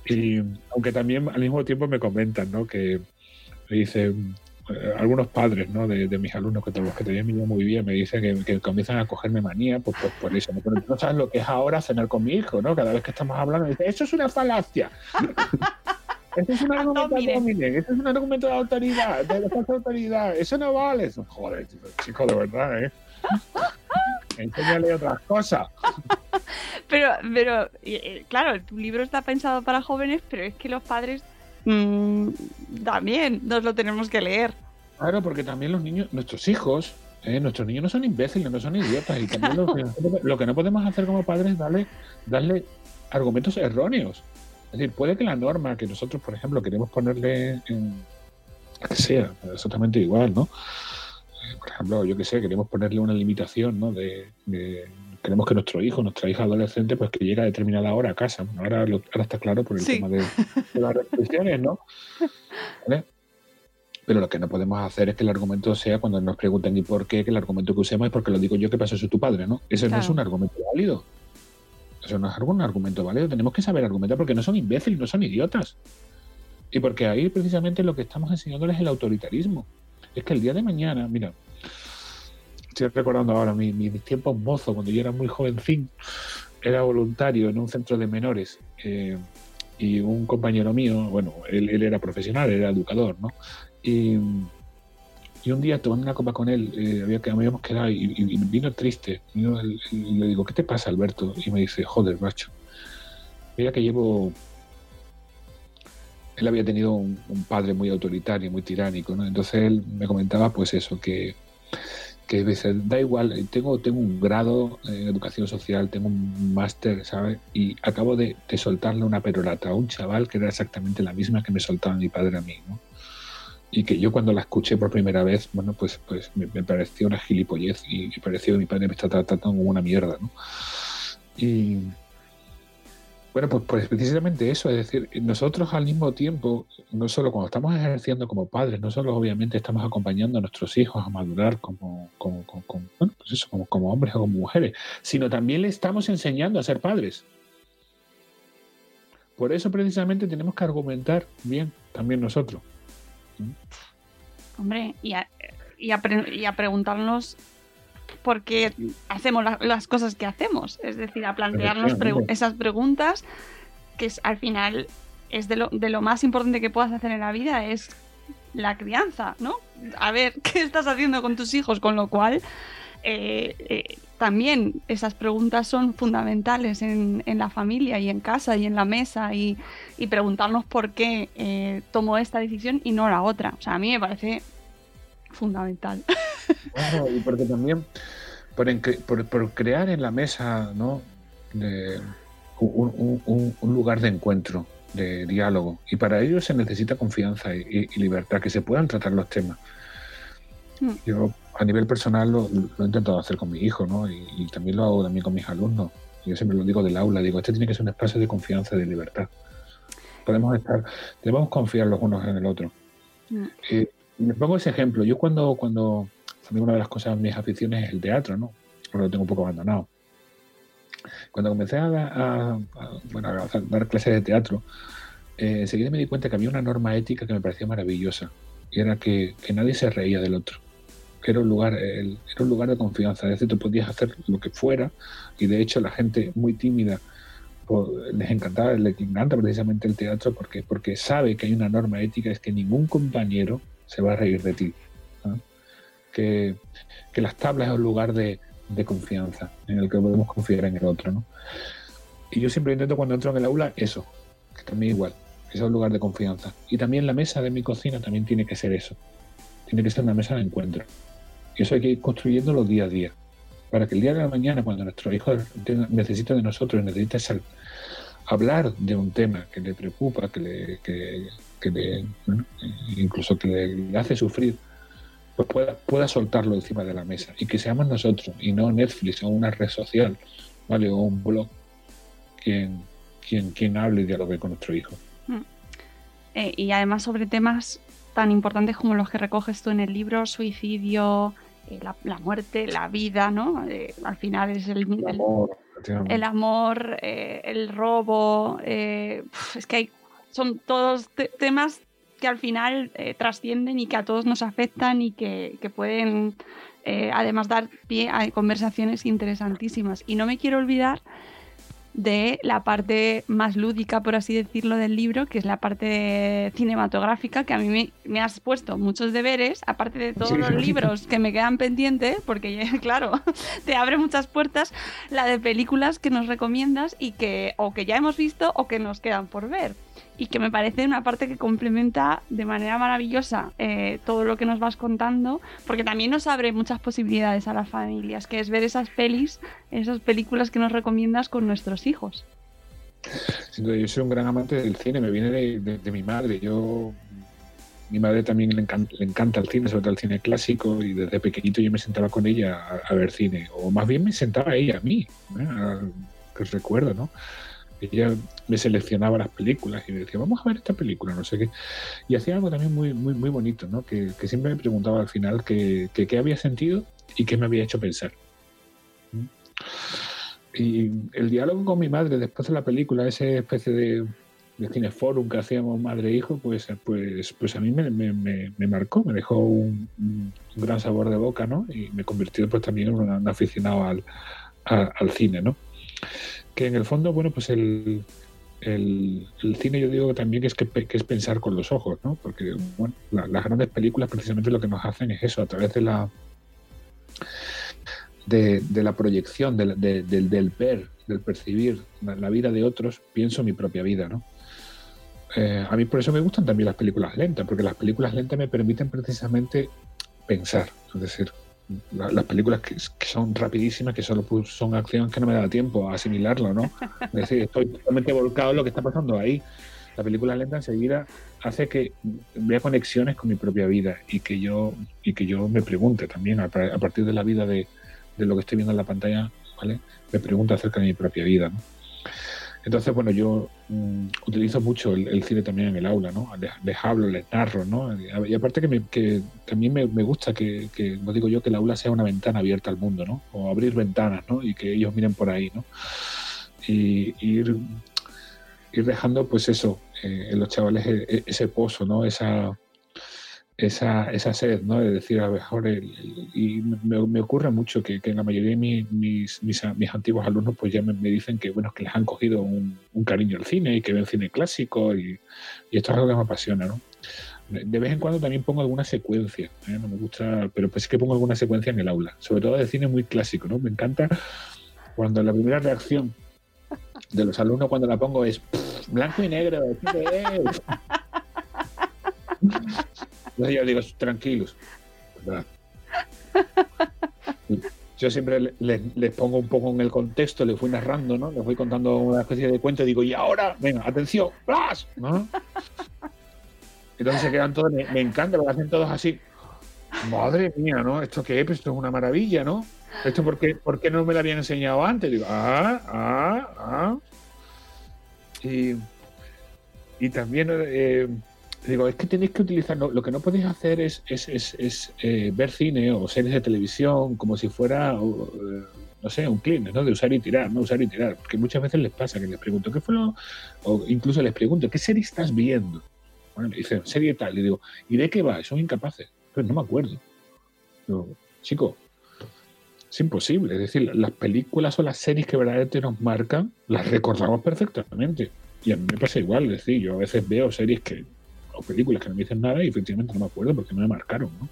Y aunque también al mismo tiempo me comentan, ¿no? Que me dicen algunos padres, ¿no? De, de mis alumnos que los que también me llevan muy bien, me dicen que, que comienzan a cogerme manía pues, pues, por eso. ¿no? Pero tú no sabes lo que es ahora cenar con mi hijo, ¿no? Cada vez que estamos hablando, me eso es una falacia. Eso es un argumento Domine. domine, eso es un argumento de autoridad, de la falsa autoridad, eso no vale. Eso, joder, chico, de verdad, ¿eh? Enséñale otras cosas. Pero, pero eh, eh, claro, tu libro está pensado para jóvenes, pero es que los padres mm, también nos lo tenemos que leer. Claro, porque también los niños, nuestros hijos, eh, nuestros niños no son imbéciles, no son idiotas. Y también lo, que, lo que no podemos hacer como padres es darle, darle argumentos erróneos. Es decir, puede que la norma que nosotros, por ejemplo, queremos ponerle en que sea exactamente igual, ¿no? Eh, Por ejemplo, yo que sé, queremos ponerle una limitación, ¿no? De, de- queremos que nuestro hijo, nuestra hija adolescente, pues que llegue a determinada hora a casa. Bueno, ahora, lo- ahora está claro por el Sí. tema de, de las restricciones, ¿no? ¿Vale? Pero lo que no podemos hacer es que el argumento sea cuando nos pregunten y por qué, que el argumento que usemos es porque lo digo yo que pasó soy tu padre, ¿no? Eso no es un argumento válido. Eso no es algún argumento válido. Tenemos que saber argumentar porque no son imbéciles, no son idiotas. Y porque ahí precisamente lo que estamos enseñándoles es el autoritarismo. Es que el día de mañana, mira, estoy recordando ahora mi- mi- mis tiempos mozos, cuando yo era muy jovencín, era voluntario en un centro de menores. eh, y un compañero mío, bueno, él, era profesional, era educador, ¿no? Y, un día tomando una copa con él, eh, había habíamos quedado y, y- vino triste. Y yo le digo, ¿qué te pasa, Alberto? Y me dice, joder, macho. Mira que llevo. Él había tenido un, un padre muy autoritario, muy tiránico, ¿no? Entonces él me comentaba, pues eso, que, que dice, da igual, eh, tengo, tengo un grado en educación social, tengo un máster, ¿sabes? Y acabo de, soltarle una perorata a un chaval que era exactamente la misma que me soltaba mi padre a mí, ¿no? y que yo cuando la escuché por primera vez, bueno, pues, pues me, me pareció una gilipollez y me pareció que mi padre me está tratando como una mierda, ¿no? Y bueno, pues, pues precisamente eso, es decir, nosotros al mismo tiempo, no solo cuando estamos ejerciendo como padres, no solo obviamente estamos acompañando a nuestros hijos a madurar como, como, como- como- bueno, pues eso, como, hombres o como mujeres, sino también le estamos enseñando a ser padres. Por eso precisamente tenemos que argumentar bien también nosotros. Hombre, y a preguntarnos por qué hacemos la- las cosas que hacemos. Es decir, a plantearnos pregu- esas preguntas que es, al final es de lo, de lo más importante que puedas hacer en la vida, es la crianza, ¿no? A ver, ¿qué estás haciendo con tus hijos? Con lo cual, eh, eh, también esas preguntas son fundamentales en, en la familia y en casa y en la mesa y, y preguntarnos por qué eh, tomo esta decisión y no la otra. O sea, a mí me parece fundamental. Claro, y porque también por, por- por crear en la mesa ¿no? De un, un- un- lugar de encuentro de diálogo. Y para ello se necesita confianza y, libertad, que se puedan tratar los temas. Mm. Yo a nivel personal lo, he intentado hacer con mi hijo, ¿no? Y, también lo hago también con mis alumnos. Yo siempre lo digo del aula, digo, este tiene que ser un espacio de confianza y de libertad. Podemos estar, debemos confiar los unos en el otro. Mm. Eh, me pongo ese ejemplo. Yo cuando, cuando, también una de las cosas, mis aficiones es el teatro, ¿no? Ahora lo tengo un poco abandonado. Cuando comencé a, a, dar clases de teatro, eh, enseguida me di cuenta que había una norma ética que me parecía maravillosa, y era que, nadie se reía del otro. Que era un lugar, era un lugar de confianza, es decir, tú podías hacer lo que fuera, y de hecho la gente muy tímida les encantaba, les encanta precisamente el teatro porque, porque sabe que hay una norma ética, es que ningún compañero se va a reír de ti. Que, que, las tablas es un lugar de, de confianza, en el que podemos confiar en el otro. ¿no? Y yo siempre intento cuando entro en el aula eso, que también igual, que sea un lugar de confianza. Y también la mesa de mi cocina también tiene que ser eso, tiene que ser una mesa de encuentro. Y eso hay que ir construyéndolo día a día, para que el día de la mañana, cuando nuestro hijo necesite de nosotros, necesite hablar de un tema que le preocupa, que le, que, le incluso que le hace sufrir, pues pueda, pueda soltarlo encima de la mesa y que seamos nosotros y no Netflix o una red social, ¿vale? O un blog quien, quien, quien hable y dialogue con nuestro hijo. Mm. Eh, y además sobre temas tan importantes como los que recoges tú en el libro, suicidio, eh, la, muerte, la vida, ¿no? Eh, al final es el, el amor, el, amor, el robo, es que hay, son todos temas que al final eh, trascienden y que a todos nos afectan y que, pueden eh, además dar pie a conversaciones interesantísimas. Y no me quiero olvidar de la parte más lúdica, por así decirlo, del libro, que es la parte cinematográfica, que a mí me, has puesto muchos deberes, aparte de todos los libros que me quedan pendientes, porque claro, te abre muchas puertas, la de películas que nos recomiendas y que o que ya hemos visto o que nos quedan por ver y que me parece una parte que complementa de manera maravillosa eh, todo lo que nos vas contando, porque también nos abre muchas posibilidades a las familias, que es ver esas pelis, esas películas que nos recomiendas con nuestros hijos. yo soy un gran amante del cine, me viene de, mi madre. Yo, mi madre también le encanta, el cine, sobre todo el cine clásico, y desde pequeñito yo me sentaba con ella a, ver cine, o más bien me sentaba ella a mí, ¿eh? que recuerdo, ¿no? Ella me seleccionaba las películas y me decía, vamos a ver esta película, no sé qué. Y hacía algo también muy, muy, muy bonito, ¿no? Que, siempre me preguntaba al final qué había sentido y qué me había hecho pensar. Y el diálogo con mi madre después de la película, esa especie de, de cineforum que hacíamos madre e hijo, pues, pues, pues a mí me, me, marcó, me dejó un, gran sabor de boca, ¿no? Y me convirtió pues también en un, aficionado al, al cine, ¿no? Que en el fondo, bueno, pues el, cine yo digo también que es, que, es pensar con los ojos, ¿no? Porque, bueno, las grandes películas precisamente lo que nos hacen es eso, a través de la de, la proyección, del, del, ver, del percibir la, vida de otros, pienso mi propia vida, ¿no? Eh, a mí por eso me gustan también las películas lentas, porque las películas lentas me permiten precisamente pensar, es decir, las películas que, son rapidísimas, que solo son acciones que no me da tiempo a asimilarlo, ¿no? Es decir, estoy totalmente volcado en lo que está pasando ahí. La película lenta enseguida hace que vea conexiones con mi propia vida y que yo, y que yo me pregunte también a, partir de la vida de, de, lo que estoy viendo en la pantalla, ¿vale? Me pregunto acerca de mi propia vida, ¿no? Entonces, bueno, yo mm, utilizo mucho el, cine también en el aula, ¿no? Les, hablo, les narro, ¿no? Y aparte que, también me, gusta que, que, no digo yo, que el aula sea una ventana abierta al mundo, ¿no? O abrir ventanas, ¿no? Y que ellos miren por ahí, ¿no? Y, ir, ir dejando, pues eso, eh, en los chavales e, e, ese pozo, ¿no? Esa, esa, esa sed, ¿no? De decir, a lo mejor, y me, ocurre mucho que, que, la mayoría de mis, mis, mis, antiguos alumnos pues ya me, dicen que, bueno, que les han cogido un, cariño al cine y que ven cine clásico y, esto es algo que me apasiona, ¿no? De vez en cuando también pongo alguna secuencia, ¿eh? no me gusta, pero pues sí que pongo alguna secuencia en el aula, sobre todo de cine muy clásico, ¿no? Me encanta cuando la primera reacción de los alumnos cuando la pongo es blanco y negro, ¿qué es? Entonces yo digo, tranquilos. yo siempre le- le- les, pongo un poco en el contexto, les fui narrando, ¿no? Les voy contando una especie de cuento y digo, y ahora, venga, atención, ¡flash! ¿no? Entonces se quedan todos, me, me encanta, lo hacen todos así. Madre mía, ¿no? ¿Esto qué es? Pues Esto es una maravilla, ¿no? ¿Esto por qué, por qué no me lo habían enseñado antes? Digo, ah, ah, ah. Y, y también eh, digo, es que tenéis que utilizar, lo que no podéis hacer es, es, es- es, eh, ver cine o series de televisión como si fuera, eh, no sé, un clean, ¿no? De usar y tirar, no usar y tirar. Porque muchas veces les pasa que les pregunto, ¿qué fue lo...? O incluso les pregunto, ¿qué serie estás viendo? Bueno, me dicen, serie tal. Y digo, ¿y de qué va? Son incapaces. Pues no me acuerdo. Digo, chico, es imposible. Es decir, las películas o las series que verdaderamente nos marcan, las recordamos perfectamente. Y a mí me pasa igual. Es decir, yo a veces veo series que o películas que no me dicen nada y efectivamente no me acuerdo porque no me marcaron, ¿no?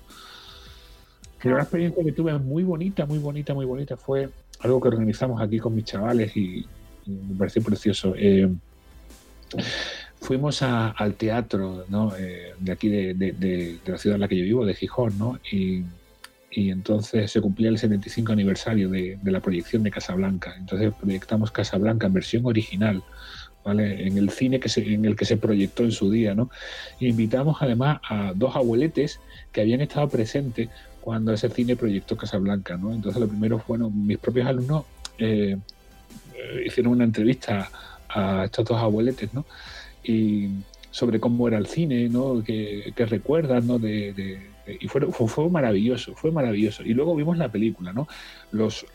Pero una experiencia que tuve muy bonita, muy bonita, muy bonita fue algo que organizamos aquí con mis chavales y, y me pareció precioso. Eh, fuimos a- al teatro ¿no? Eh, de aquí, de, de- de- de la ciudad en la que yo vivo, de Gijón, ¿no? Y, y entonces se cumplía el 75 aniversario de, de la proyección de Casablanca. Entonces proyectamos Casablanca en versión original, En el cine que en el que se proyectó en su día, ¿no? Invitamos además a dos abueletes que habían estado presentes cuando ese cine proyectó Casablanca, ¿no? Entonces lo primero fueron mis propios alumnos eh, hicieron una entrevista a estos dos abueletes, ¿no? Y sobre cómo era el cine, ¿no? Que, que recuerdan, ¿no? Y fue, maravilloso, fue maravilloso. Y luego vimos la película, ¿no? Los,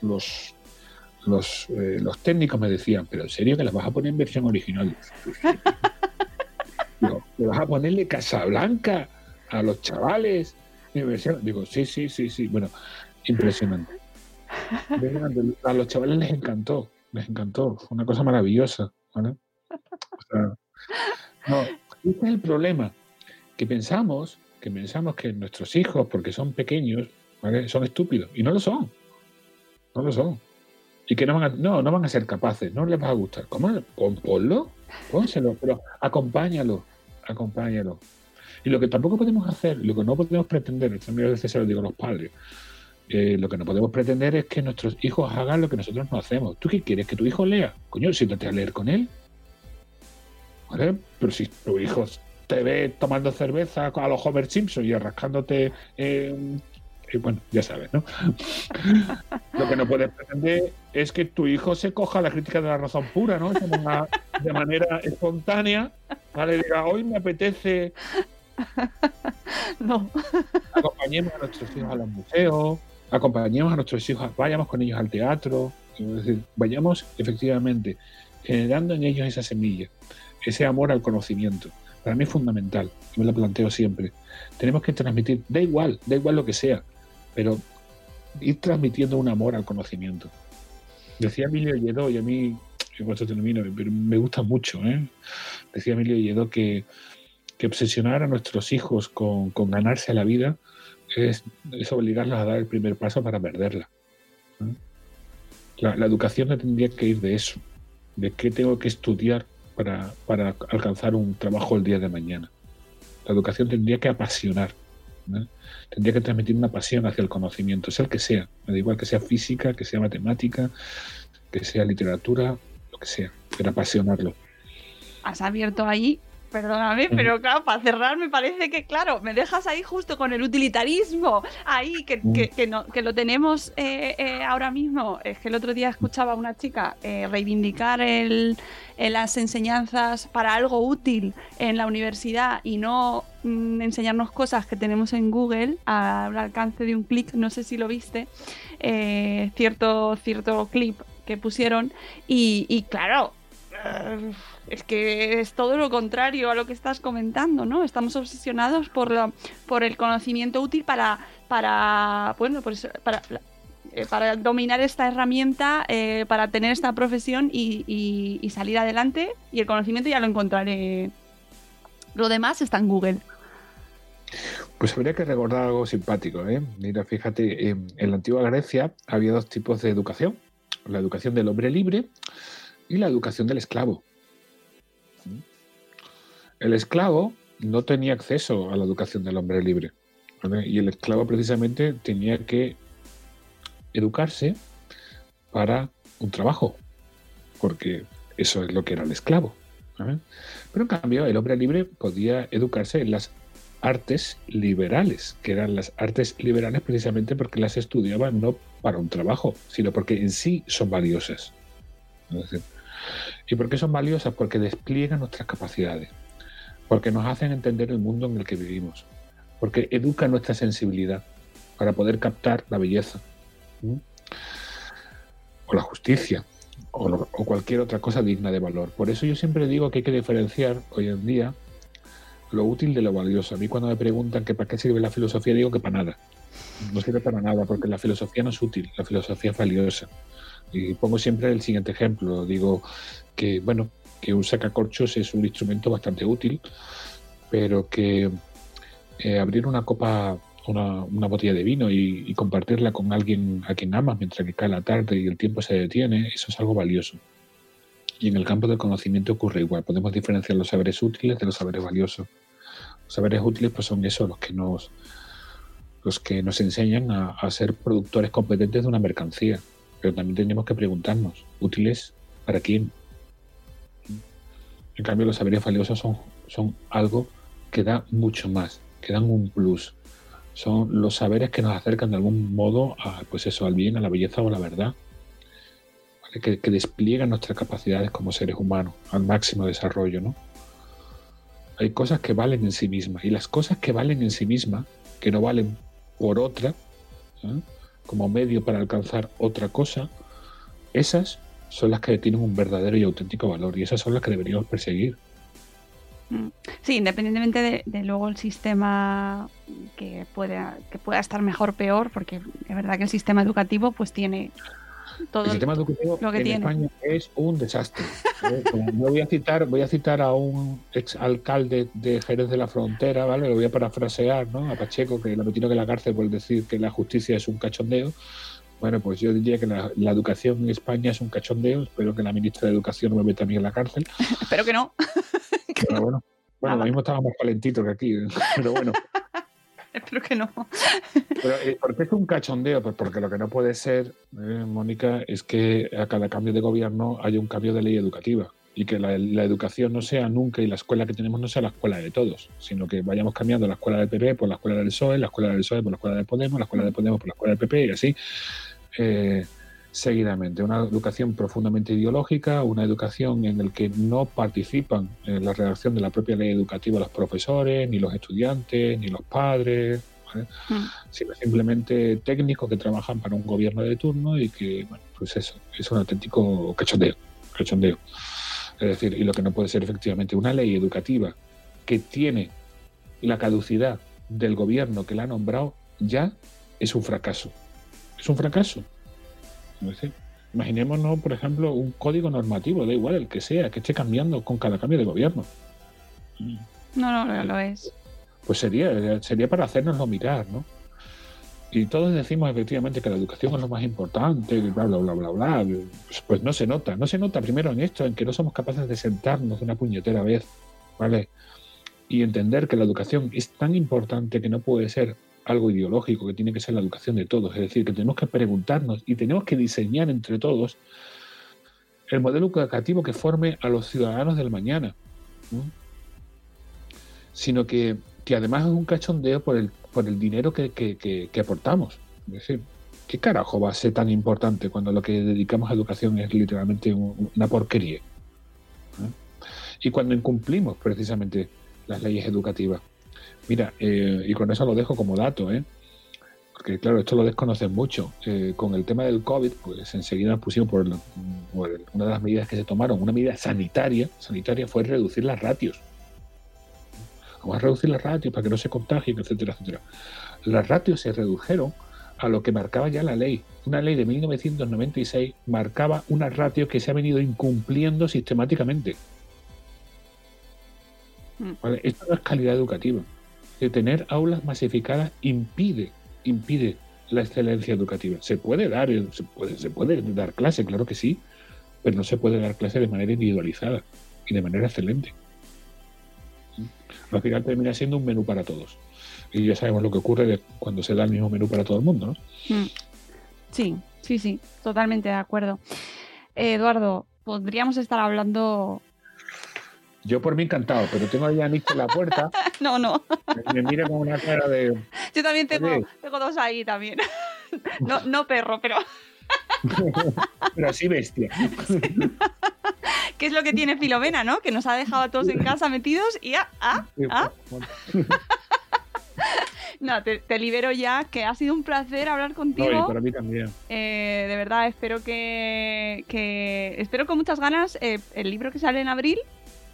los, eh, los técnicos me decían, pero en serio que la vas a poner en versión original. Digo, ¿le vas a ponerle Casablanca a los chavales? en versión? Digo, sí, sí, sí, sí. Bueno, impresionante. Impresionante. A los chavales les encantó, les encantó. Fue una cosa maravillosa. ¿vale? O sea, no, este es el problema. Que pensamos, que pensamos que nuestros hijos, porque son pequeños, ¿vale? son estúpidos. Y no lo son. No lo son. Y que no van a, no, no van a ser capaces, no les va a gustar. ¿Cómo? Pon- Ponlo, pónselo, pero acompáñalo, acompáñalo. Y lo que tampoco podemos hacer, lo que no podemos pretender, esto a veces se lo digo a los padres, eh, lo que no podemos pretender es que nuestros hijos hagan lo que nosotros no hacemos. ¿Tú qué quieres? ¿Que tu hijo lea? Coño, siéntate a leer con él. Pero si tu hijo te ve tomando cerveza a los Homer Simpson y rascándote, eh, eh, bueno, ya sabes, ¿no? Lo que no puedes pretender es que tu hijo se coja la crítica de la razón pura, ¿no? De manera espontánea, ¿vale? Diga, hoy me apetece No. acompañemos a nuestros hijos a los museos, acompañemos a nuestros hijos, vayamos con ellos al teatro, es decir, vayamos efectivamente generando en ellos esa semilla, ese amor al conocimiento. Para mí es fundamental, me lo planteo siempre. Tenemos que transmitir, da igual, da igual lo que sea, pero ir transmitiendo un amor al conocimiento. Decía Emilio Lledó, y a mí, y con esto termino, me gusta mucho, ¿eh? decía Emilio Lledó que, que obsesionar a nuestros hijos con, ganarse la vida es, obligarlos a dar el primer paso para perderla. La, educación no tendría que ir de eso, de qué tengo que estudiar para alcanzar un trabajo el día de mañana. La educación tendría que apasionar, tendría que transmitir una pasión hacia el conocimiento, sea el que sea, me da igual que sea física, que sea matemática, que sea literatura, lo que sea, pero apasionarlo. Has abierto ahí, perdóname, pero claro, para cerrar me parece que, claro, me dejas ahí justo con el utilitarismo, ahí que, que, que no, que lo tenemos eh, eh, ahora mismo. Es que el otro día escuchaba a una chica eh, reivindicar el, eh, las enseñanzas para algo útil en la universidad y no mm, enseñarnos cosas que tenemos en Google al alcance de un clic, no sé si lo viste, eh, cierto, cierto clip que pusieron y, y claro, es que es todo lo contrario a lo que estás comentando, ¿no? Estamos obsesionados por, lo- por el conocimiento útil para, para bueno, eh, para dominar esta herramienta, eh, para tener esta profesión y, y- salir adelante. Y el conocimiento ya lo encontraré. Lo demás está en Google. Pues habría que recordar algo simpático. ¿eh? Mira, fíjate, en la antigua Grecia había dos tipos de educación. La educación del hombre libre y la educación del esclavo. El esclavo no tenía acceso a la educación del hombre libre. Y el esclavo precisamente tenía que educarse para un trabajo, porque eso es lo que era el esclavo. Pero en cambio, el hombre libre podía educarse en las artes liberales, que eran las artes liberales precisamente porque las estudiaba no para un trabajo, sino porque en sí son valiosas. ¿Y por qué son valiosas? Porque despliegan nuestras capacidades, porque nos hacen entender el mundo en el que vivimos, porque educan nuestra sensibilidad para poder captar la belleza, o la justicia, o, cualquier otra cosa digna de valor. Por eso yo siempre digo que hay que diferenciar hoy en día lo útil de lo valioso. A mí cuando me preguntan que para qué sirve la filosofía, digo que para nada. No sirve para nada, porque la filosofía no es útil, la filosofía es valiosa. Y pongo siempre el siguiente ejemplo. Digo que, bueno, que un sacacorchos es un instrumento bastante útil, pero que eh, abrir una copa, una, una botella de vino y, compartirla con alguien a quien amas mientras que cae la tarde y el tiempo se detiene, eso es algo valioso. Y en el campo del conocimiento ocurre igual. Podemos diferenciar los saberes útiles de los saberes valiosos. Los saberes útiles pues, son esos los que nos, los que nos enseñan a ser productores competentes de una mercancía. Pero también tenemos que preguntarnos, ¿útiles para quién? En cambio, los saberes valiosos son, son algo que da mucho más, que dan un plus. Son los saberes que nos acercan de algún modo a, pues eso, al bien, a la belleza o a la verdad que, despliegan nuestras capacidades como seres humanos al máximo desarrollo, ¿no? Hay cosas que valen en sí mismas y las cosas que valen en sí mismas, que no valen por otra, ¿eh? Como medio para alcanzar otra cosa, esas son las que tienen un verdadero y auténtico valor y esas son las que deberíamos perseguir. Mm. Sí, independientemente de, luego el sistema que pueda, que pueda estar mejor o peor, porque es verdad que el sistema educativo pues tiene el sistema educativo en España es un desastre. ¿eh? voy a citar, voy a citar a un ex alcalde de Jerez de la Frontera, ¿vale? Lo voy a parafrasear, ¿no? A Pacheco, que lo metieron en la cárcel por decir que la justicia es un cachondeo. Bueno, pues yo diría que la, educación en España es un cachondeo. Espero que la ministra de Educación no me meta a mí en la cárcel. Espero que no. Pero bueno, bueno, lo mismo estaba más calentito que aquí, pero bueno. Espero que no. Pero, eh, ¿Por qué es un cachondeo? Pues porque lo que no puede ser, eh, Mónica, es que a cada cambio de gobierno haya un cambio de ley educativa y que la, educación no sea nunca y la escuela que tenemos no sea la escuela de todos, sino que vayamos cambiando la escuela del PP por la escuela del PSOE, la escuela del PSOE por la escuela de Podemos, la escuela de Podemos por la escuela del PP y así. Eh, seguidamente. Una educación profundamente ideológica, una educación en la que no participan en la redacción de la propia ley educativa los profesores, ni los estudiantes, ni los padres, mm. sino simplemente técnicos que trabajan para un gobierno de turno y que, bueno, pues eso, es un auténtico cachondeo, cachondeo. Es decir, y lo que no puede ser efectivamente una ley educativa que tiene la caducidad del gobierno que la ha nombrado, ya es un fracaso. Es un fracaso. Imaginémonos, por ejemplo, un código normativo, da igual el que sea, que esté cambiando con cada cambio de gobierno. No, no, lo es. Pues sería, sería para hacernoslo mirar, ¿no? Y todos decimos efectivamente que la educación es lo más importante, bla, bla, bla, bla, bla. Pues, pues no se nota. No se nota primero en esto, en que no somos capaces de sentarnos una puñetera vez, ¿vale? Y entender que la educación es tan importante que no puede ser algo ideológico que tiene que ser la educación de todos. Es decir, que tenemos que preguntarnos y tenemos que diseñar entre todos el modelo educativo que forme a los ciudadanos del mañana. Sino que, que, además es un cachondeo por el, por el dinero que, que, aportamos. Es decir, ¿qué carajo va a ser tan importante cuando lo que dedicamos a educación es literalmente una porquería? Y cuando incumplimos precisamente las leyes educativas. Mira, eh, y con eso lo dejo como dato, ¿eh? porque claro, esto lo desconocen mucho. Eh, con el tema del COVID, pues enseguida pusimos por, una de las medidas que se tomaron, una medida sanitaria, sanitaria fue reducir las ratios. Vamos a reducir las ratios para que no se contagien, etcétera, etcétera. Las ratios se redujeron a lo que marcaba ya la ley. Una ley de 1996 marcaba una ratio que se ha venido incumpliendo sistemáticamente. Mm. Esto no es calidad educativa de tener aulas masificadas impide, impide la excelencia educativa. Se puede dar, se puede, se puede dar clase, claro que sí, pero no se puede dar clase de manera individualizada y de manera excelente. Al final termina siendo un menú para todos. Y ya sabemos lo que ocurre cuando se da el mismo menú para todo el mundo, ¿no? Mm. Sí, sí, sí, totalmente de acuerdo. Eh, Eduardo, podríamos estar hablando. Yo por mí encantado, pero tengo ahí a Nico en la puerta. no, no. Me mira con una cara de. Yo también tengo, Oye. tengo dos ahí también. no, no perro, pero. pero así bestia. ¿Qué es lo que tiene Filomena, no? Que nos ha dejado a todos en casa metidos y ah, ah, ah. No, te, te libero ya, que ha sido un placer hablar No, y contigo. para mí también. Eh, de verdad, espero que, que- Espero con muchas ganas eh, el libro que sale en abril.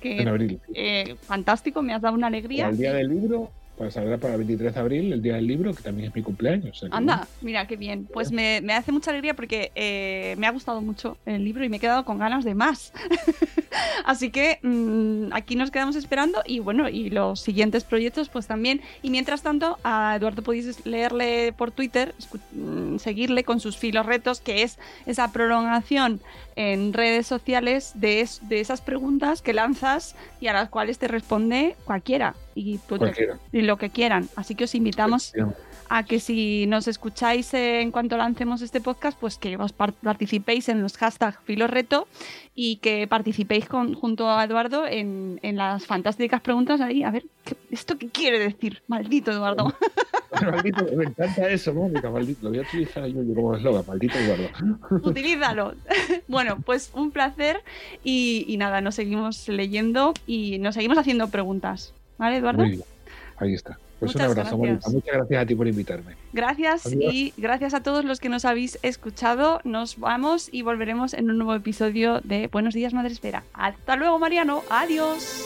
Que, En abril. eh, fantástico, me has dado una alegría. El día del libro, pues saldrá para el 23 de abril, el día del libro, que también es mi cumpleaños. Anda, mira qué bien. Pues me, me hace mucha alegría porque eh, me ha gustado mucho el libro y me he quedado con ganas de más. Así que mm, aquí nos quedamos esperando y bueno, y los siguientes proyectos pues también. Y mientras tanto, a Eduardo podéis leerle por Twitter, mm, seguirle con sus filos retos, que es esa prolongación en redes sociales de, es- de esas preguntas que lanzas y a las cuales te responde cualquiera. Y, Cualquiera. y lo que quieran. Así que os invitamos a que si nos escucháis en cuanto lancemos este podcast, pues que os par- participéis en los hashtags Filoreto y que participéis con, junto a Eduardo en, en las fantásticas preguntas ahí. A ver, ¿qué- ¿esto qué quiere decir? Maldito Eduardo. maldito, me encanta eso, Mónica, maldito. Lo voy a utilizar yo como eslogan, maldito Eduardo. Utilízalo. bueno, pues un placer y, y nada, nos seguimos leyendo y nos seguimos haciendo preguntas. ¿Vale, Eduardo? Muy bien. Ahí está. Pues Muchas un abrazo, gracias. Muchas gracias a ti por invitarme. Gracias Adiós. y gracias a todos los que nos habéis escuchado. Nos vamos y volveremos en un nuevo episodio de Buenos días, Madre Espera. Hasta luego, Mariano. Adiós.